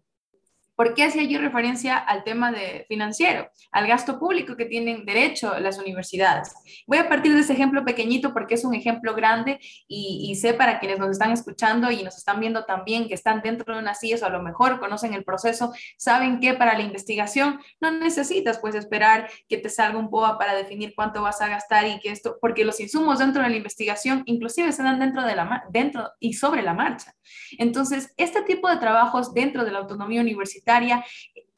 ¿Por qué hacía yo referencia al tema de financiero, al gasto público que tienen derecho las universidades? Voy a partir de ese ejemplo pequeñito porque es un ejemplo grande y, sé para quienes nos están escuchando y nos están viendo también que están dentro de una CIES o a lo mejor conocen el proceso, saben que para la investigación no necesitas pues esperar que te salga un POA para definir cuánto vas a gastar y que esto, porque los insumos dentro de la investigación inclusive se dan dentro de la dentro y sobre la marcha. Entonces, este tipo de trabajos dentro de la autonomía universitaria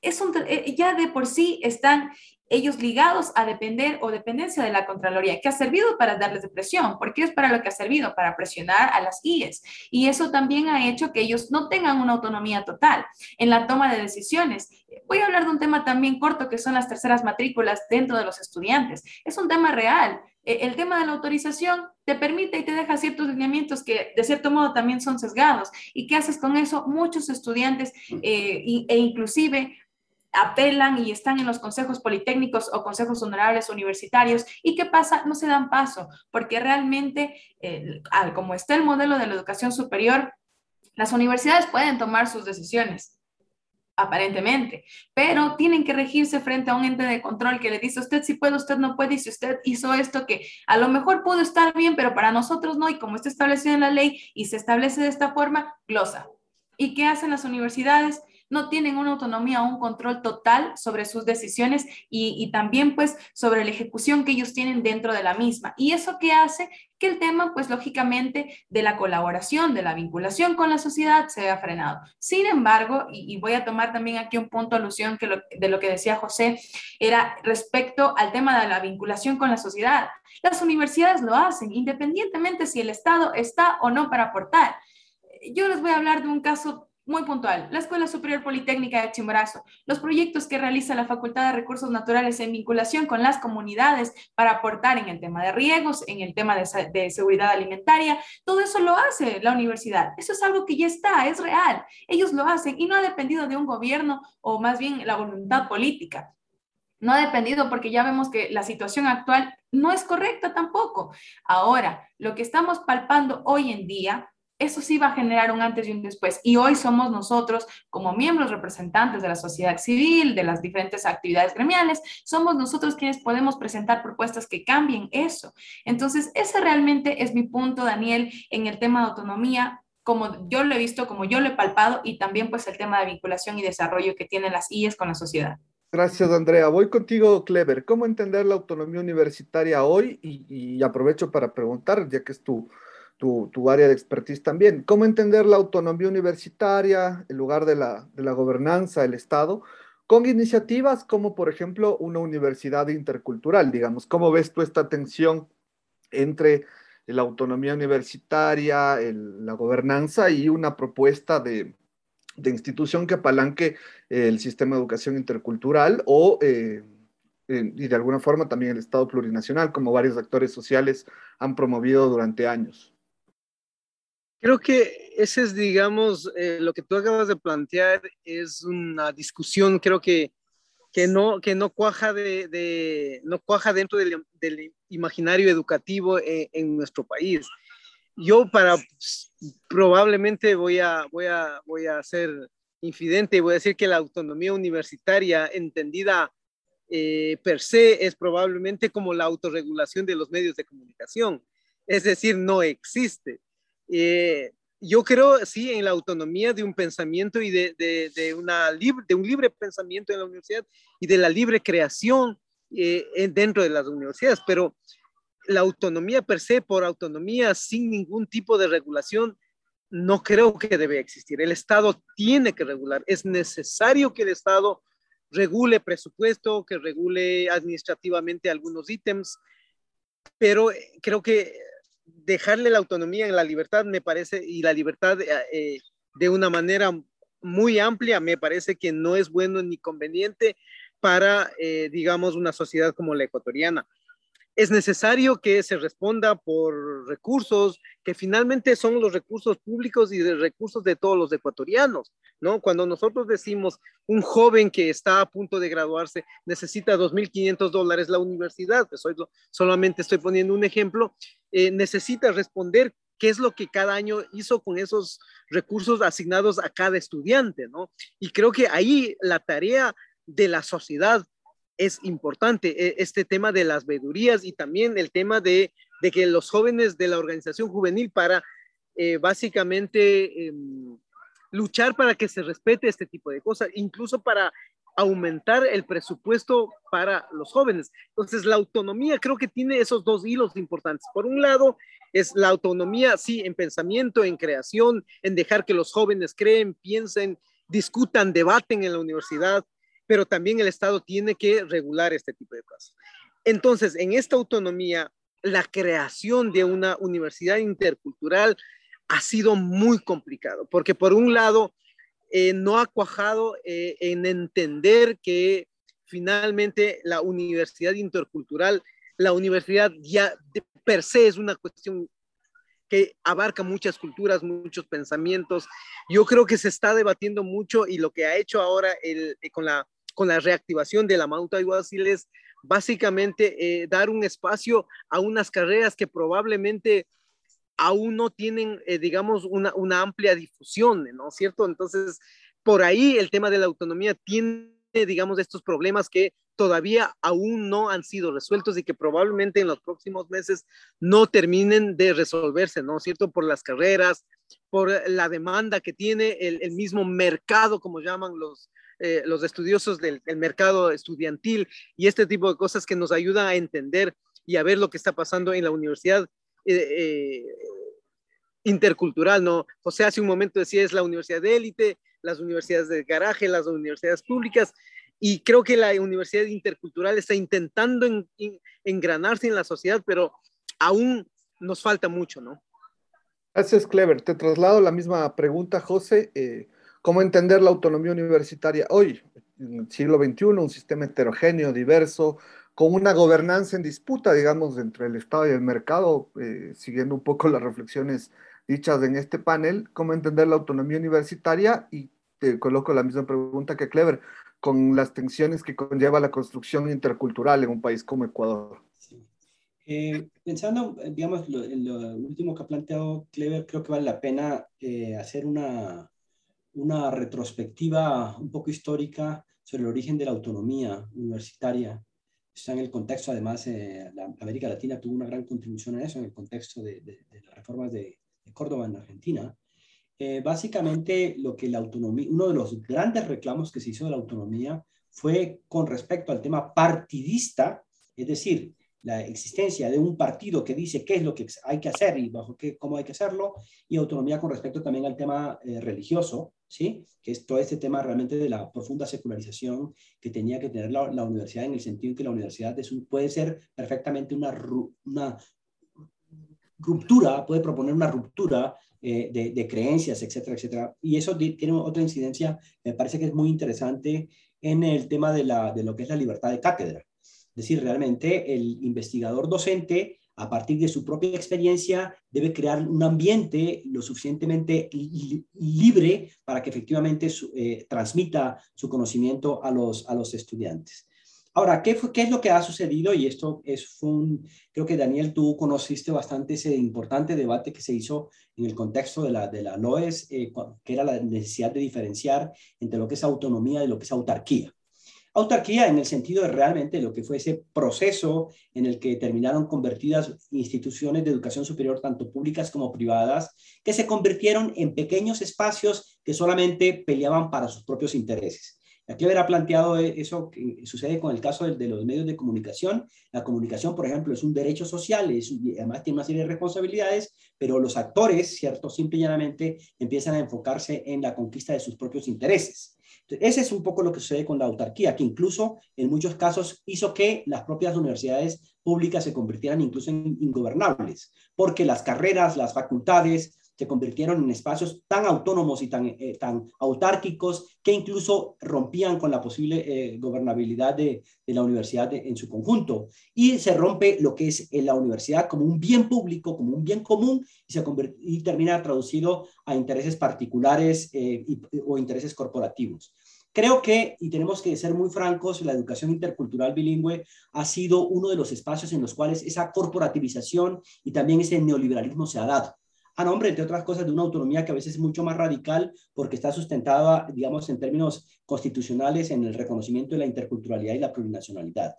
es eh, ya de por sí están ellos ligados a depender o dependencia de la Contraloría, que ha servido para darles depresión, porque es para lo que ha servido, para presionar a las IES. Y eso también ha hecho que ellos no tengan una autonomía total en la toma de decisiones. Voy a hablar de un tema también corto, que son las terceras matrículas dentro de los estudiantes. Es un tema real. E, el tema de la autorización te permite y te deja ciertos lineamientos que de cierto modo también son sesgados. ¿Y qué haces con eso? Muchos estudiantes eh, e inclusive apelan y están en los consejos politécnicos o consejos honorables universitarios. ¿Y qué pasa? No se dan paso, porque realmente, como está el modelo de la educación superior, las universidades pueden tomar sus decisiones, aparentemente, pero tienen que regirse frente a un ente de control que le dice usted si puede, usted no puede, y si usted hizo esto que a lo mejor pudo estar bien, pero para nosotros no, y como está establecido en la ley y se establece de esta forma, glosa. ¿Y qué hacen las universidades? No tienen una autonomía o un control total sobre sus decisiones y, también pues sobre la ejecución que ellos tienen dentro de la misma. Y eso que hace que el tema pues lógicamente de la colaboración, de la vinculación con la sociedad se vea frenado. Sin embargo, y, voy a tomar también aquí un punto alusión que de lo que decía José, era respecto al tema de la vinculación con la sociedad. Las universidades lo hacen independientemente si el Estado está o no para aportar. Yo les voy a hablar de un caso muy puntual, la Escuela Superior Politécnica de Chimborazo, los proyectos que realiza la Facultad de Recursos Naturales en vinculación con las comunidades para aportar en el tema de riegos, en el tema de, seguridad alimentaria, todo eso lo hace la universidad. Eso es algo que ya está, es real. Ellos lo hacen y no ha dependido de un gobierno o más bien la voluntad política. No ha dependido porque ya vemos que la situación actual no es correcta tampoco. Ahora, lo que estamos palpando hoy en día eso sí va a generar un antes y un después. Y hoy somos nosotros, como miembros representantes de la sociedad civil, de las diferentes actividades gremiales, somos nosotros quienes podemos presentar propuestas que cambien eso. Entonces, ese realmente es mi punto, Daniel, en el tema de autonomía como yo lo he visto, como yo lo he palpado, y también pues el tema de vinculación y desarrollo que tienen las IES con la sociedad. Gracias, Andrea. Voy contigo, Clever. ¿Cómo entender la autonomía universitaria hoy? Y, aprovecho para preguntar, ya que es tu, tu, área de expertise también. ¿Cómo entender la autonomía universitaria en lugar de la, de la gobernanza del Estado? Con iniciativas como, por ejemplo, una universidad intercultural, digamos. ¿Cómo ves tú esta tensión entre la autonomía universitaria, la gobernanza y una propuesta de, de institución que apalanque el sistema de educación intercultural o, eh, y de alguna forma también el Estado plurinacional, como varios actores sociales han promovido durante años. Creo que ese es, digamos, eh, lo que tú acabas de plantear es una discusión, creo que, que, no, que no, cuaja, de, no cuaja dentro del, imaginario educativo en, en, nuestro país. Yo para, probablemente voy a, voy, a, voy a ser infidente y voy a decir que la autonomía universitaria entendida eh, per se es probablemente como la autorregulación de los medios de comunicación. Es decir, no existe. Eh, yo creo, sí, en la autonomía de un pensamiento y de, de, una libre, de un libre pensamiento en la universidad y de la libre creación eh, dentro de las universidades, pero la autonomía per se, por autonomía, sin ningún tipo de regulación, no creo que debe existir. El Estado tiene que regular. Es necesario que el Estado regule presupuesto, que regule administrativamente algunos ítems, pero creo que dejarle la autonomía en la libertad me parece, y la libertad eh, de una manera muy amplia, me parece que no es bueno ni conveniente para, eh, digamos, una sociedad como la ecuatoriana es necesario que se responda por recursos que finalmente son los recursos públicos y de recursos de todos los ecuatorianos, ¿no? Cuando nosotros decimos un joven que está a punto de graduarse necesita 2.500 dólares la universidad, pues solamente estoy poniendo un ejemplo, eh, necesita responder qué es lo que cada año hizo con esos recursos asignados a cada estudiante, ¿no? Y creo que ahí la tarea de la sociedad es importante, e, este tema de las vedurías y también el tema de, que los jóvenes de la organización juvenil para eh, básicamente em, luchar para que se respete este tipo de cosas, incluso para aumentar el presupuesto para los jóvenes. Entonces, la autonomía creo que tiene esos dos hilos importantes. Por un lado, es la autonomía, sí, en pensamiento, en creación, en dejar que los jóvenes creen, piensen, discutan, debaten en la universidad, pero también el Estado tiene que regular este tipo de cosas. Entonces, en esta autonomía, la creación de una universidad intercultural ha sido muy complicado, porque por un lado, eh, no ha cuajado eh, en entender que finalmente la universidad intercultural, la universidad ya de per se es una cuestión que abarca muchas culturas, muchos pensamientos. Yo creo que se está debatiendo mucho y lo que ha hecho ahora el, con la con la reactivación de la Mauta Iguazil es básicamente eh, dar un espacio a unas carreras que probablemente aún no tienen, eh, digamos, una, una, amplia difusión, ¿no es cierto? Entonces, por ahí el tema de la autonomía tiene, digamos, estos problemas que todavía aún no han sido resueltos y que probablemente en los próximos meses no terminen de resolverse, ¿no es cierto? Por las carreras, por la demanda que tiene el, el mismo mercado, como llaman los, eh, los estudiosos del, mercado estudiantil y este tipo de cosas que nos ayudan a entender y a ver lo que está pasando en la universidad eh, eh, intercultural, ¿no? José hace un momento decía es la universidad de élite, las universidades de garaje, las universidades públicas, y creo que la universidad intercultural está intentando engranarse en la sociedad, pero aún nos falta mucho, ¿no? Gracias, Clever. Te traslado la misma pregunta, José. ¿Cómo entender la autonomía universitaria hoy, en el siglo XXI, un sistema heterogéneo, diverso, con una gobernanza en disputa, digamos, entre el Estado y el mercado, eh, siguiendo un poco las reflexiones dichas en este panel, cómo entender la autonomía universitaria y te coloco la misma pregunta que Clever, con las tensiones que conlleva la construcción intercultural en un país como Ecuador. Eh, pensando, digamos, en lo último que ha planteado Clever, creo que vale la pena eh, hacer una, una retrospectiva un poco histórica sobre el origen de la autonomía universitaria. Está en el contexto, además, eh, la América Latina tuvo una gran contribución a eso, en el contexto de, las reformas de, Córdoba en Argentina. Eh, básicamente, lo que la autonomía, uno de los grandes reclamos que se hizo de la autonomía fue con respecto al tema partidista, es decir, la existencia de un partido que dice qué es lo que hay que hacer y bajo qué, cómo hay que hacerlo, y autonomía con respecto también al tema eh, religioso, ¿sí? que es todo este tema realmente de la profunda secularización que tenía que tener la, universidad en el sentido que la universidad es puede ser perfectamente una, una ruptura, puede proponer una ruptura eh, de, de, creencias, etcétera, etcétera. Y eso tiene otra incidencia, me parece que es muy interesante en el tema de, la, de lo que es la libertad de cátedra. Es decir, realmente el investigador docente, a partir de su propia experiencia, debe crear un ambiente lo suficientemente libre para que efectivamente eh, transmita su conocimiento a los, a los estudiantes. Ahora, ¿qué, ¿qué es lo que ha sucedido? Y esto es un, creo que Daniel, tú conociste bastante ese importante debate que se hizo en el contexto de la, de la LOES, eh, que era la necesidad de diferenciar entre lo que es autonomía y lo que es autarquía. Autarquía en el sentido de realmente lo que fue ese proceso en el que terminaron convertidas instituciones de educación superior, tanto públicas como privadas, que se convirtieron en pequeños espacios que solamente peleaban para sus propios intereses. Aquí habrá planteado eso que sucede con el caso de, los medios de comunicación. La comunicación, por ejemplo, es un derecho social, es, además tiene una serie de responsabilidades, pero los actores, ¿cierto? Simple y llanamente empiezan a enfocarse en la conquista de sus propios intereses. Ese es un poco lo que sucede con la autarquía, que incluso en muchos casos hizo que las propias universidades públicas se convirtieran incluso en ingobernables, porque las carreras, las facultades, se convirtieron en espacios tan autónomos y tan, eh, tan autárquicos que incluso rompían con la posible eh, gobernabilidad de, la universidad en su conjunto. Y se rompe lo que es la universidad como un bien público, como un bien común, y, se y termina traducido a intereses particulares eh, o intereses corporativos. Creo que, y tenemos que ser muy francos, la educación intercultural bilingüe ha sido uno de los espacios en los cuales esa corporativización y también ese neoliberalismo se ha dado a nombre, entre otras cosas, de una autonomía que a veces es mucho más radical porque está sustentada, digamos, en términos constitucionales en el reconocimiento de la interculturalidad y la plurinacionalidad.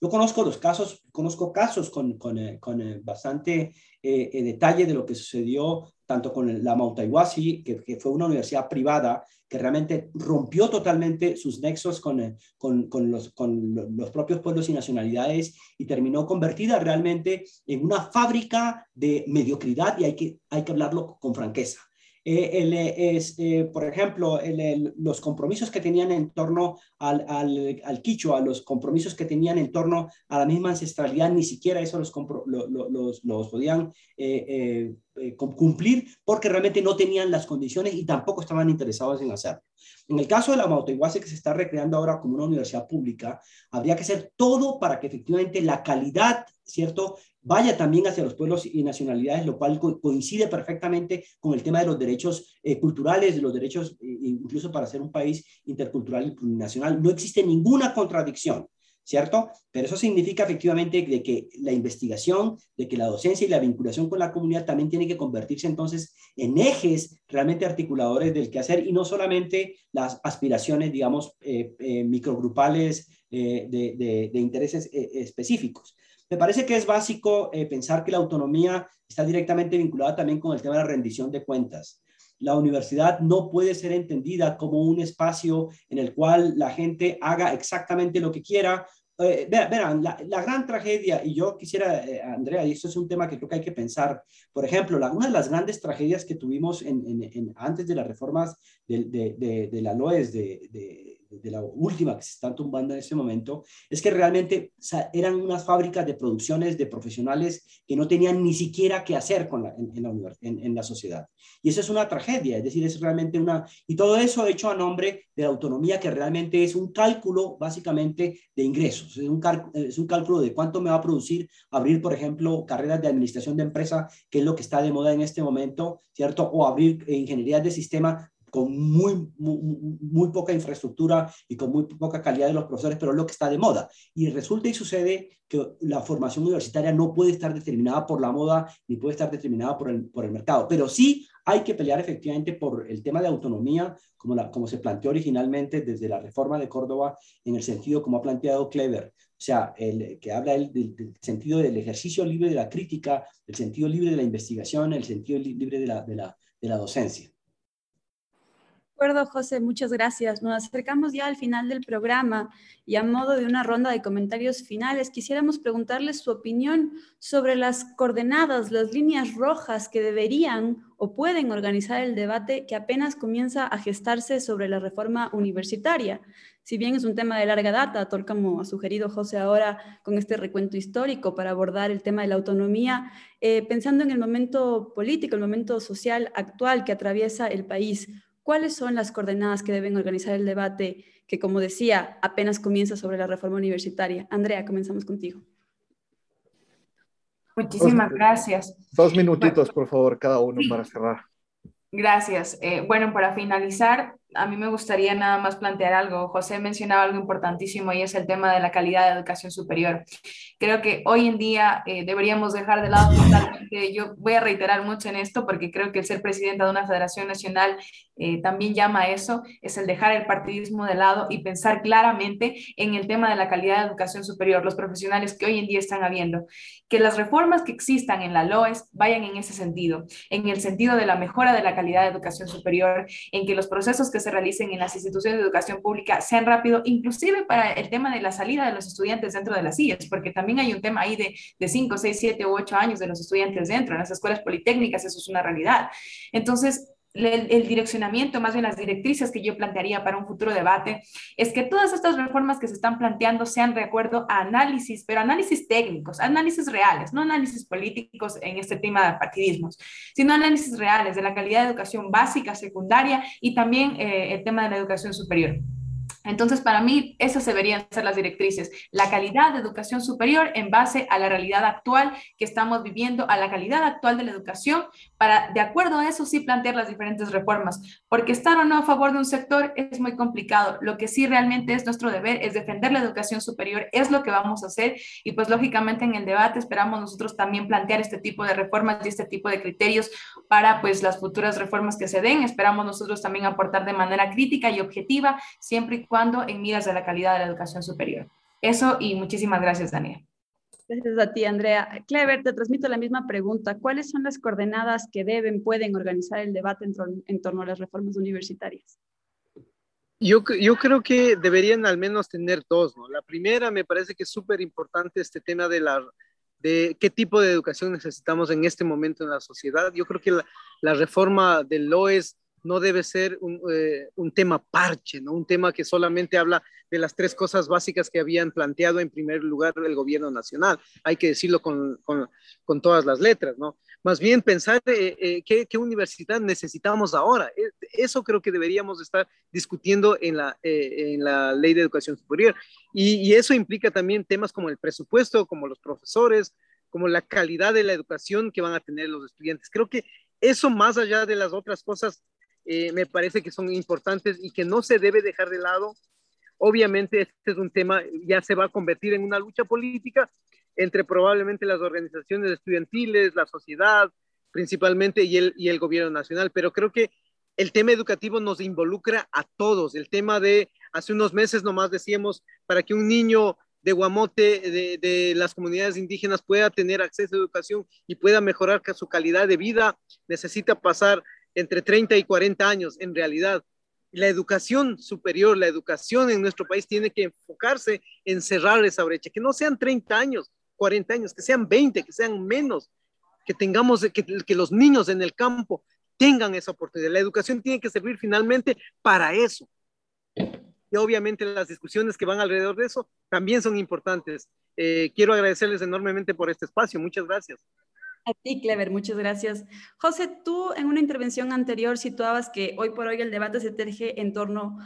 Yo conozco los casos, conozco casos con, con, eh, con eh, bastante eh, detalle de lo que sucedió tanto con la Mautaiwasi, que, que, fue una universidad privada que realmente rompió totalmente sus nexos con, con, con, los, con los propios pueblos y nacionalidades y terminó convertida realmente en una fábrica de mediocridad y hay que, hay que hablarlo con franqueza. Eh, el, es, eh, por ejemplo, el, los compromisos que tenían en torno al, al, al, quichua, los compromisos que tenían en torno a la misma ancestralidad, ni siquiera eso los, los, los, los podían eh, cumplir porque realmente no tenían las condiciones y tampoco estaban interesados en hacerlo. En el caso de la Mauteguase, que se está recreando ahora como una universidad pública, habría que hacer todo para que efectivamente la calidad, ¿cierto?, vaya también hacia los pueblos y nacionalidades, lo cual coincide perfectamente con el tema de los derechos eh, culturales, de los derechos eh, incluso para ser un país intercultural y plurinacional. No existe ninguna contradicción. ¿Cierto? Pero eso significa efectivamente de que la investigación, de que la docencia y la vinculación con la comunidad también tiene que convertirse entonces en ejes realmente articuladores del quehacer y no solamente las aspiraciones, digamos, eh, microgrupales de, de, intereses específicos. Me parece que es básico eh, pensar que la autonomía está directamente vinculada también con el tema de la rendición de cuentas. La universidad no puede ser entendida como un espacio en el cual la gente haga exactamente lo que quiera. Eh, verán, la, gran tragedia, y yo quisiera, eh, Andrea, y esto es un tema que creo que hay que pensar, por ejemplo, una de las grandes tragedias que tuvimos en, antes de las reformas de, de, de, de la LOES, de de la última que se están tumbando en este momento, es que realmente eran unas fábricas de producciones de profesionales que no tenían ni siquiera qué hacer con la, en, la, en, la sociedad. Y eso es una tragedia, es decir, es realmente una... Y todo eso hecho a nombre de la autonomía que realmente es un cálculo básicamente de ingresos, es un, es un cálculo de cuánto me va a producir abrir, por ejemplo, carreras de administración de empresa, que es lo que está de moda en este momento, ¿cierto? O abrir ingenierías de sistema con muy, muy, muy, poca infraestructura y con muy poca calidad de los profesores, pero es lo que está de moda. Y resulta y sucede que la formación universitaria no puede estar determinada por la moda ni puede estar determinada por el, por el mercado, pero sí hay que pelear efectivamente por el tema de autonomía, como, la, como se planteó originalmente desde la reforma de Córdoba, en el sentido como ha planteado Clever, o sea, el, que habla el, del, del, sentido del ejercicio libre de la crítica, el sentido libre de la investigación, el sentido libre de la, de la, de la docencia acuerdo, José, muchas gracias. Nos acercamos ya al final del programa y a modo de una ronda de comentarios finales, quisiéramos preguntarles su opinión sobre las coordenadas, las líneas rojas que deberían o pueden organizar el debate que apenas comienza a gestarse sobre la reforma universitaria. Si bien es un tema de larga data, tal como ha sugerido José ahora con este recuento histórico para abordar el tema de la autonomía, eh, pensando en el momento político, el momento social actual que atraviesa el país, ¿Cuáles son las coordenadas que deben organizar el debate que, como decía, apenas comienza sobre la reforma universitaria? Andrea, comenzamos contigo. Muchísimas gracias. Dos minutitos, por favor, cada uno para cerrar. Gracias. Eh, bueno, para finalizar, a mí me gustaría nada más plantear algo. José mencionaba algo importantísimo y es el tema de la calidad de educación superior. Creo que hoy en día eh, deberíamos dejar de lado totalmente, yo voy a reiterar mucho en esto porque creo que el ser presidenta de una federación nacional eh, también llama a eso, es el dejar el partidismo de lado y pensar claramente en el tema de la calidad de educación superior, los profesionales que hoy en día están habiendo. Que las reformas que existan en la LOES vayan en ese sentido, en el sentido de la mejora de la calidad de educación superior, en que los procesos que se realicen en las instituciones de educación pública sean rápidos, inclusive para el tema de la salida de los estudiantes dentro de las sillas, porque también hay un tema ahí de, de 5, 6, 7 u 8 años de los estudiantes dentro, en las escuelas politécnicas eso es una realidad. Entonces, el, direccionamiento, más bien las directrices que yo plantearía para un futuro debate, es que todas estas reformas que se están planteando sean de acuerdo a análisis, pero análisis técnicos, análisis reales, no análisis políticos en este tema de partidismos, sino análisis reales de la calidad de educación básica, secundaria y también eh, el tema de la educación superior. Entonces, para mí, esas deberían ser las directrices. La calidad de educación superior en base a la realidad actual que estamos viviendo, a la calidad actual de la educación, para, de acuerdo a eso, sí plantear las diferentes reformas. Porque estar o no a favor de un sector es muy complicado. Lo que sí realmente es nuestro deber es defender la educación superior, es lo que vamos a hacer. Y pues, lógicamente, en el debate esperamos nosotros también plantear este tipo de reformas y este tipo de criterios para, pues, las futuras reformas que se den. Esperamos nosotros también aportar de manera crítica y objetiva, siempre y cuando en miras de la calidad de la educación superior. Eso y muchísimas gracias, Daniel. Gracias a ti, Andrea. Clever, te transmito la misma pregunta. ¿Cuáles son las coordenadas que deben, pueden organizar el debate en, torno a las reformas universitarias? Yo, yo, creo que deberían al menos tener dos, ¿no? La primera me parece que es súper importante este tema de la de qué tipo de educación necesitamos en este momento en la sociedad. Yo creo que la, la reforma del LOES no debe ser eh, un, tema parche, ¿no? un tema que solamente habla de las tres cosas básicas que habían planteado en primer lugar el gobierno nacional. Hay que decirlo con, todas las letras, ¿no? Más bien pensar eh, eh, qué, universidad necesitamos ahora. Eso creo que deberíamos estar discutiendo en la, en la ley de educación superior. Y, y eso implica también temas como el presupuesto, como los profesores, como la calidad de la educación que van a tener los estudiantes. Creo que eso más allá de las otras cosas eh, me parece que son importantes y que no se debe dejar de lado. Obviamente este es un tema, ya se va a convertir en una lucha política entre probablemente las organizaciones estudiantiles, la sociedad principalmente y el, y el gobierno nacional, pero creo que el tema educativo nos involucra a todos. El tema de, hace unos meses nomás decíamos, para que un niño de Guamote, de, de, las comunidades indígenas pueda tener acceso a educación y pueda mejorar su calidad de vida, necesita pasar entre 30 y 40 años, en realidad. La educación superior, la educación en nuestro país tiene que enfocarse en cerrar esa brecha, que no sean 30 años, 40 años, que sean 20, que sean menos, que tengamos, que, los niños en el campo tengan esa oportunidad. La educación tiene que servir finalmente para eso. Y obviamente las discusiones que van alrededor de eso también son importantes. Eh, quiero agradecerles enormemente por este espacio. Muchas gracias. A ti, Clever, muchas gracias. José, tú en una intervención anterior situabas que hoy por hoy el debate se teje en torno a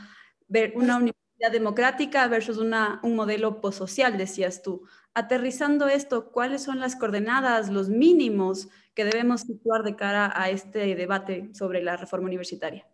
una universidad democrática versus una, un modelo posocial, decías tú. Aterrizando esto, ¿cuáles son las coordenadas, los mínimos que debemos situar de cara a este debate sobre la reforma universitaria?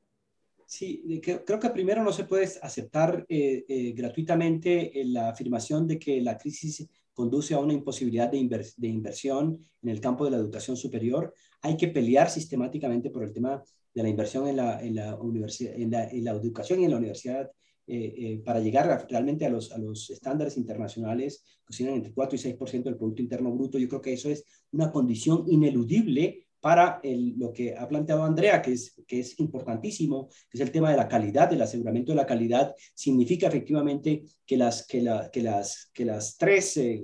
Sí, creo que primero no se puede aceptar eh, eh, gratuitamente la afirmación de que la crisis conduce a una imposibilidad de, inversión en el campo de la educación superior. Hay que pelear sistemáticamente por el tema de la inversión en la, educación y en la universidad eh, eh, para llegar realmente a los, a los estándares internacionales que oscilan entre 4 y 6% del Producto Interno Bruto. Yo creo que eso es una condición ineludible para lo que ha planteado Andrea, que es, que es importantísimo, que es el tema de la calidad, del aseguramiento de la calidad, significa efectivamente que las, que la, que las, que las tres eh,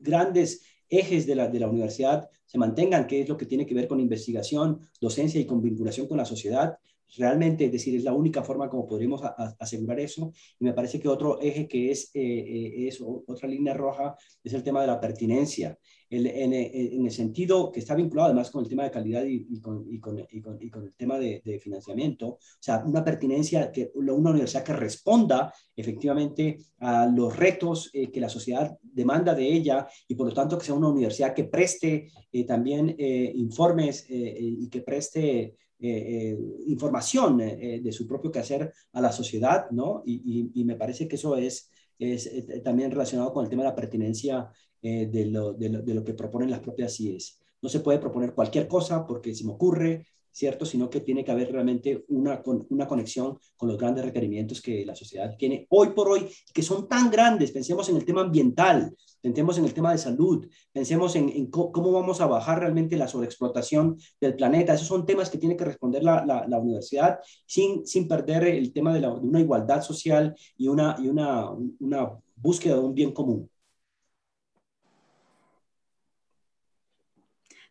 grandes ejes de la, de la universidad se mantengan, que es lo que tiene que ver con investigación, docencia y con vinculación con la sociedad, realmente, es decir, es la única forma como podríamos asegurar eso. Y me parece que otro eje que es, eh, eh, es otra línea roja es el tema de la pertinencia en, en, el sentido que está vinculado además con el tema de calidad y, con, y, con, y, con, y con, el tema de, de, financiamiento, o sea, una pertinencia, que una universidad que responda efectivamente a los retos eh, que la sociedad demanda de ella y por lo tanto que sea una universidad que preste eh, también eh, informes y que preste información de su propio quehacer a la sociedad, ¿no? Y, me parece que eso es, es también relacionado con el tema de la pertinencia eh, de, lo, de, lo, de, lo, que proponen las propias CIES. No se puede proponer cualquier cosa porque se me ocurre, ¿cierto? Sino que tiene que haber realmente una, una conexión con los grandes requerimientos que la sociedad tiene hoy por hoy, que son tan grandes. Pensemos en el tema ambiental, pensemos en el tema de salud, pensemos en, cómo vamos a bajar realmente la sobreexplotación del planeta. Esos son temas que tiene que responder la, la, la universidad sin, sin perder el tema de, de, una igualdad social y una, y una, una búsqueda de un bien común.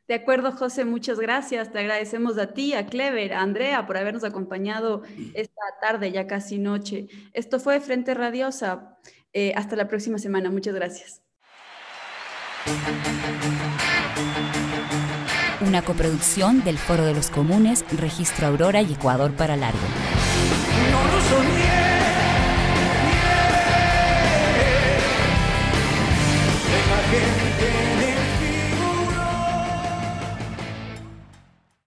De acuerdo, José, muchas gracias. Te agradecemos a ti, a Clever, a Andrea por habernos acompañado esta tarde, ya casi noche. Esto fue Frente Radiosa. Eh, hasta la próxima semana. Muchas gracias. Una coproducción del Foro de los Comunes, Registro Aurora y Ecuador para Largo.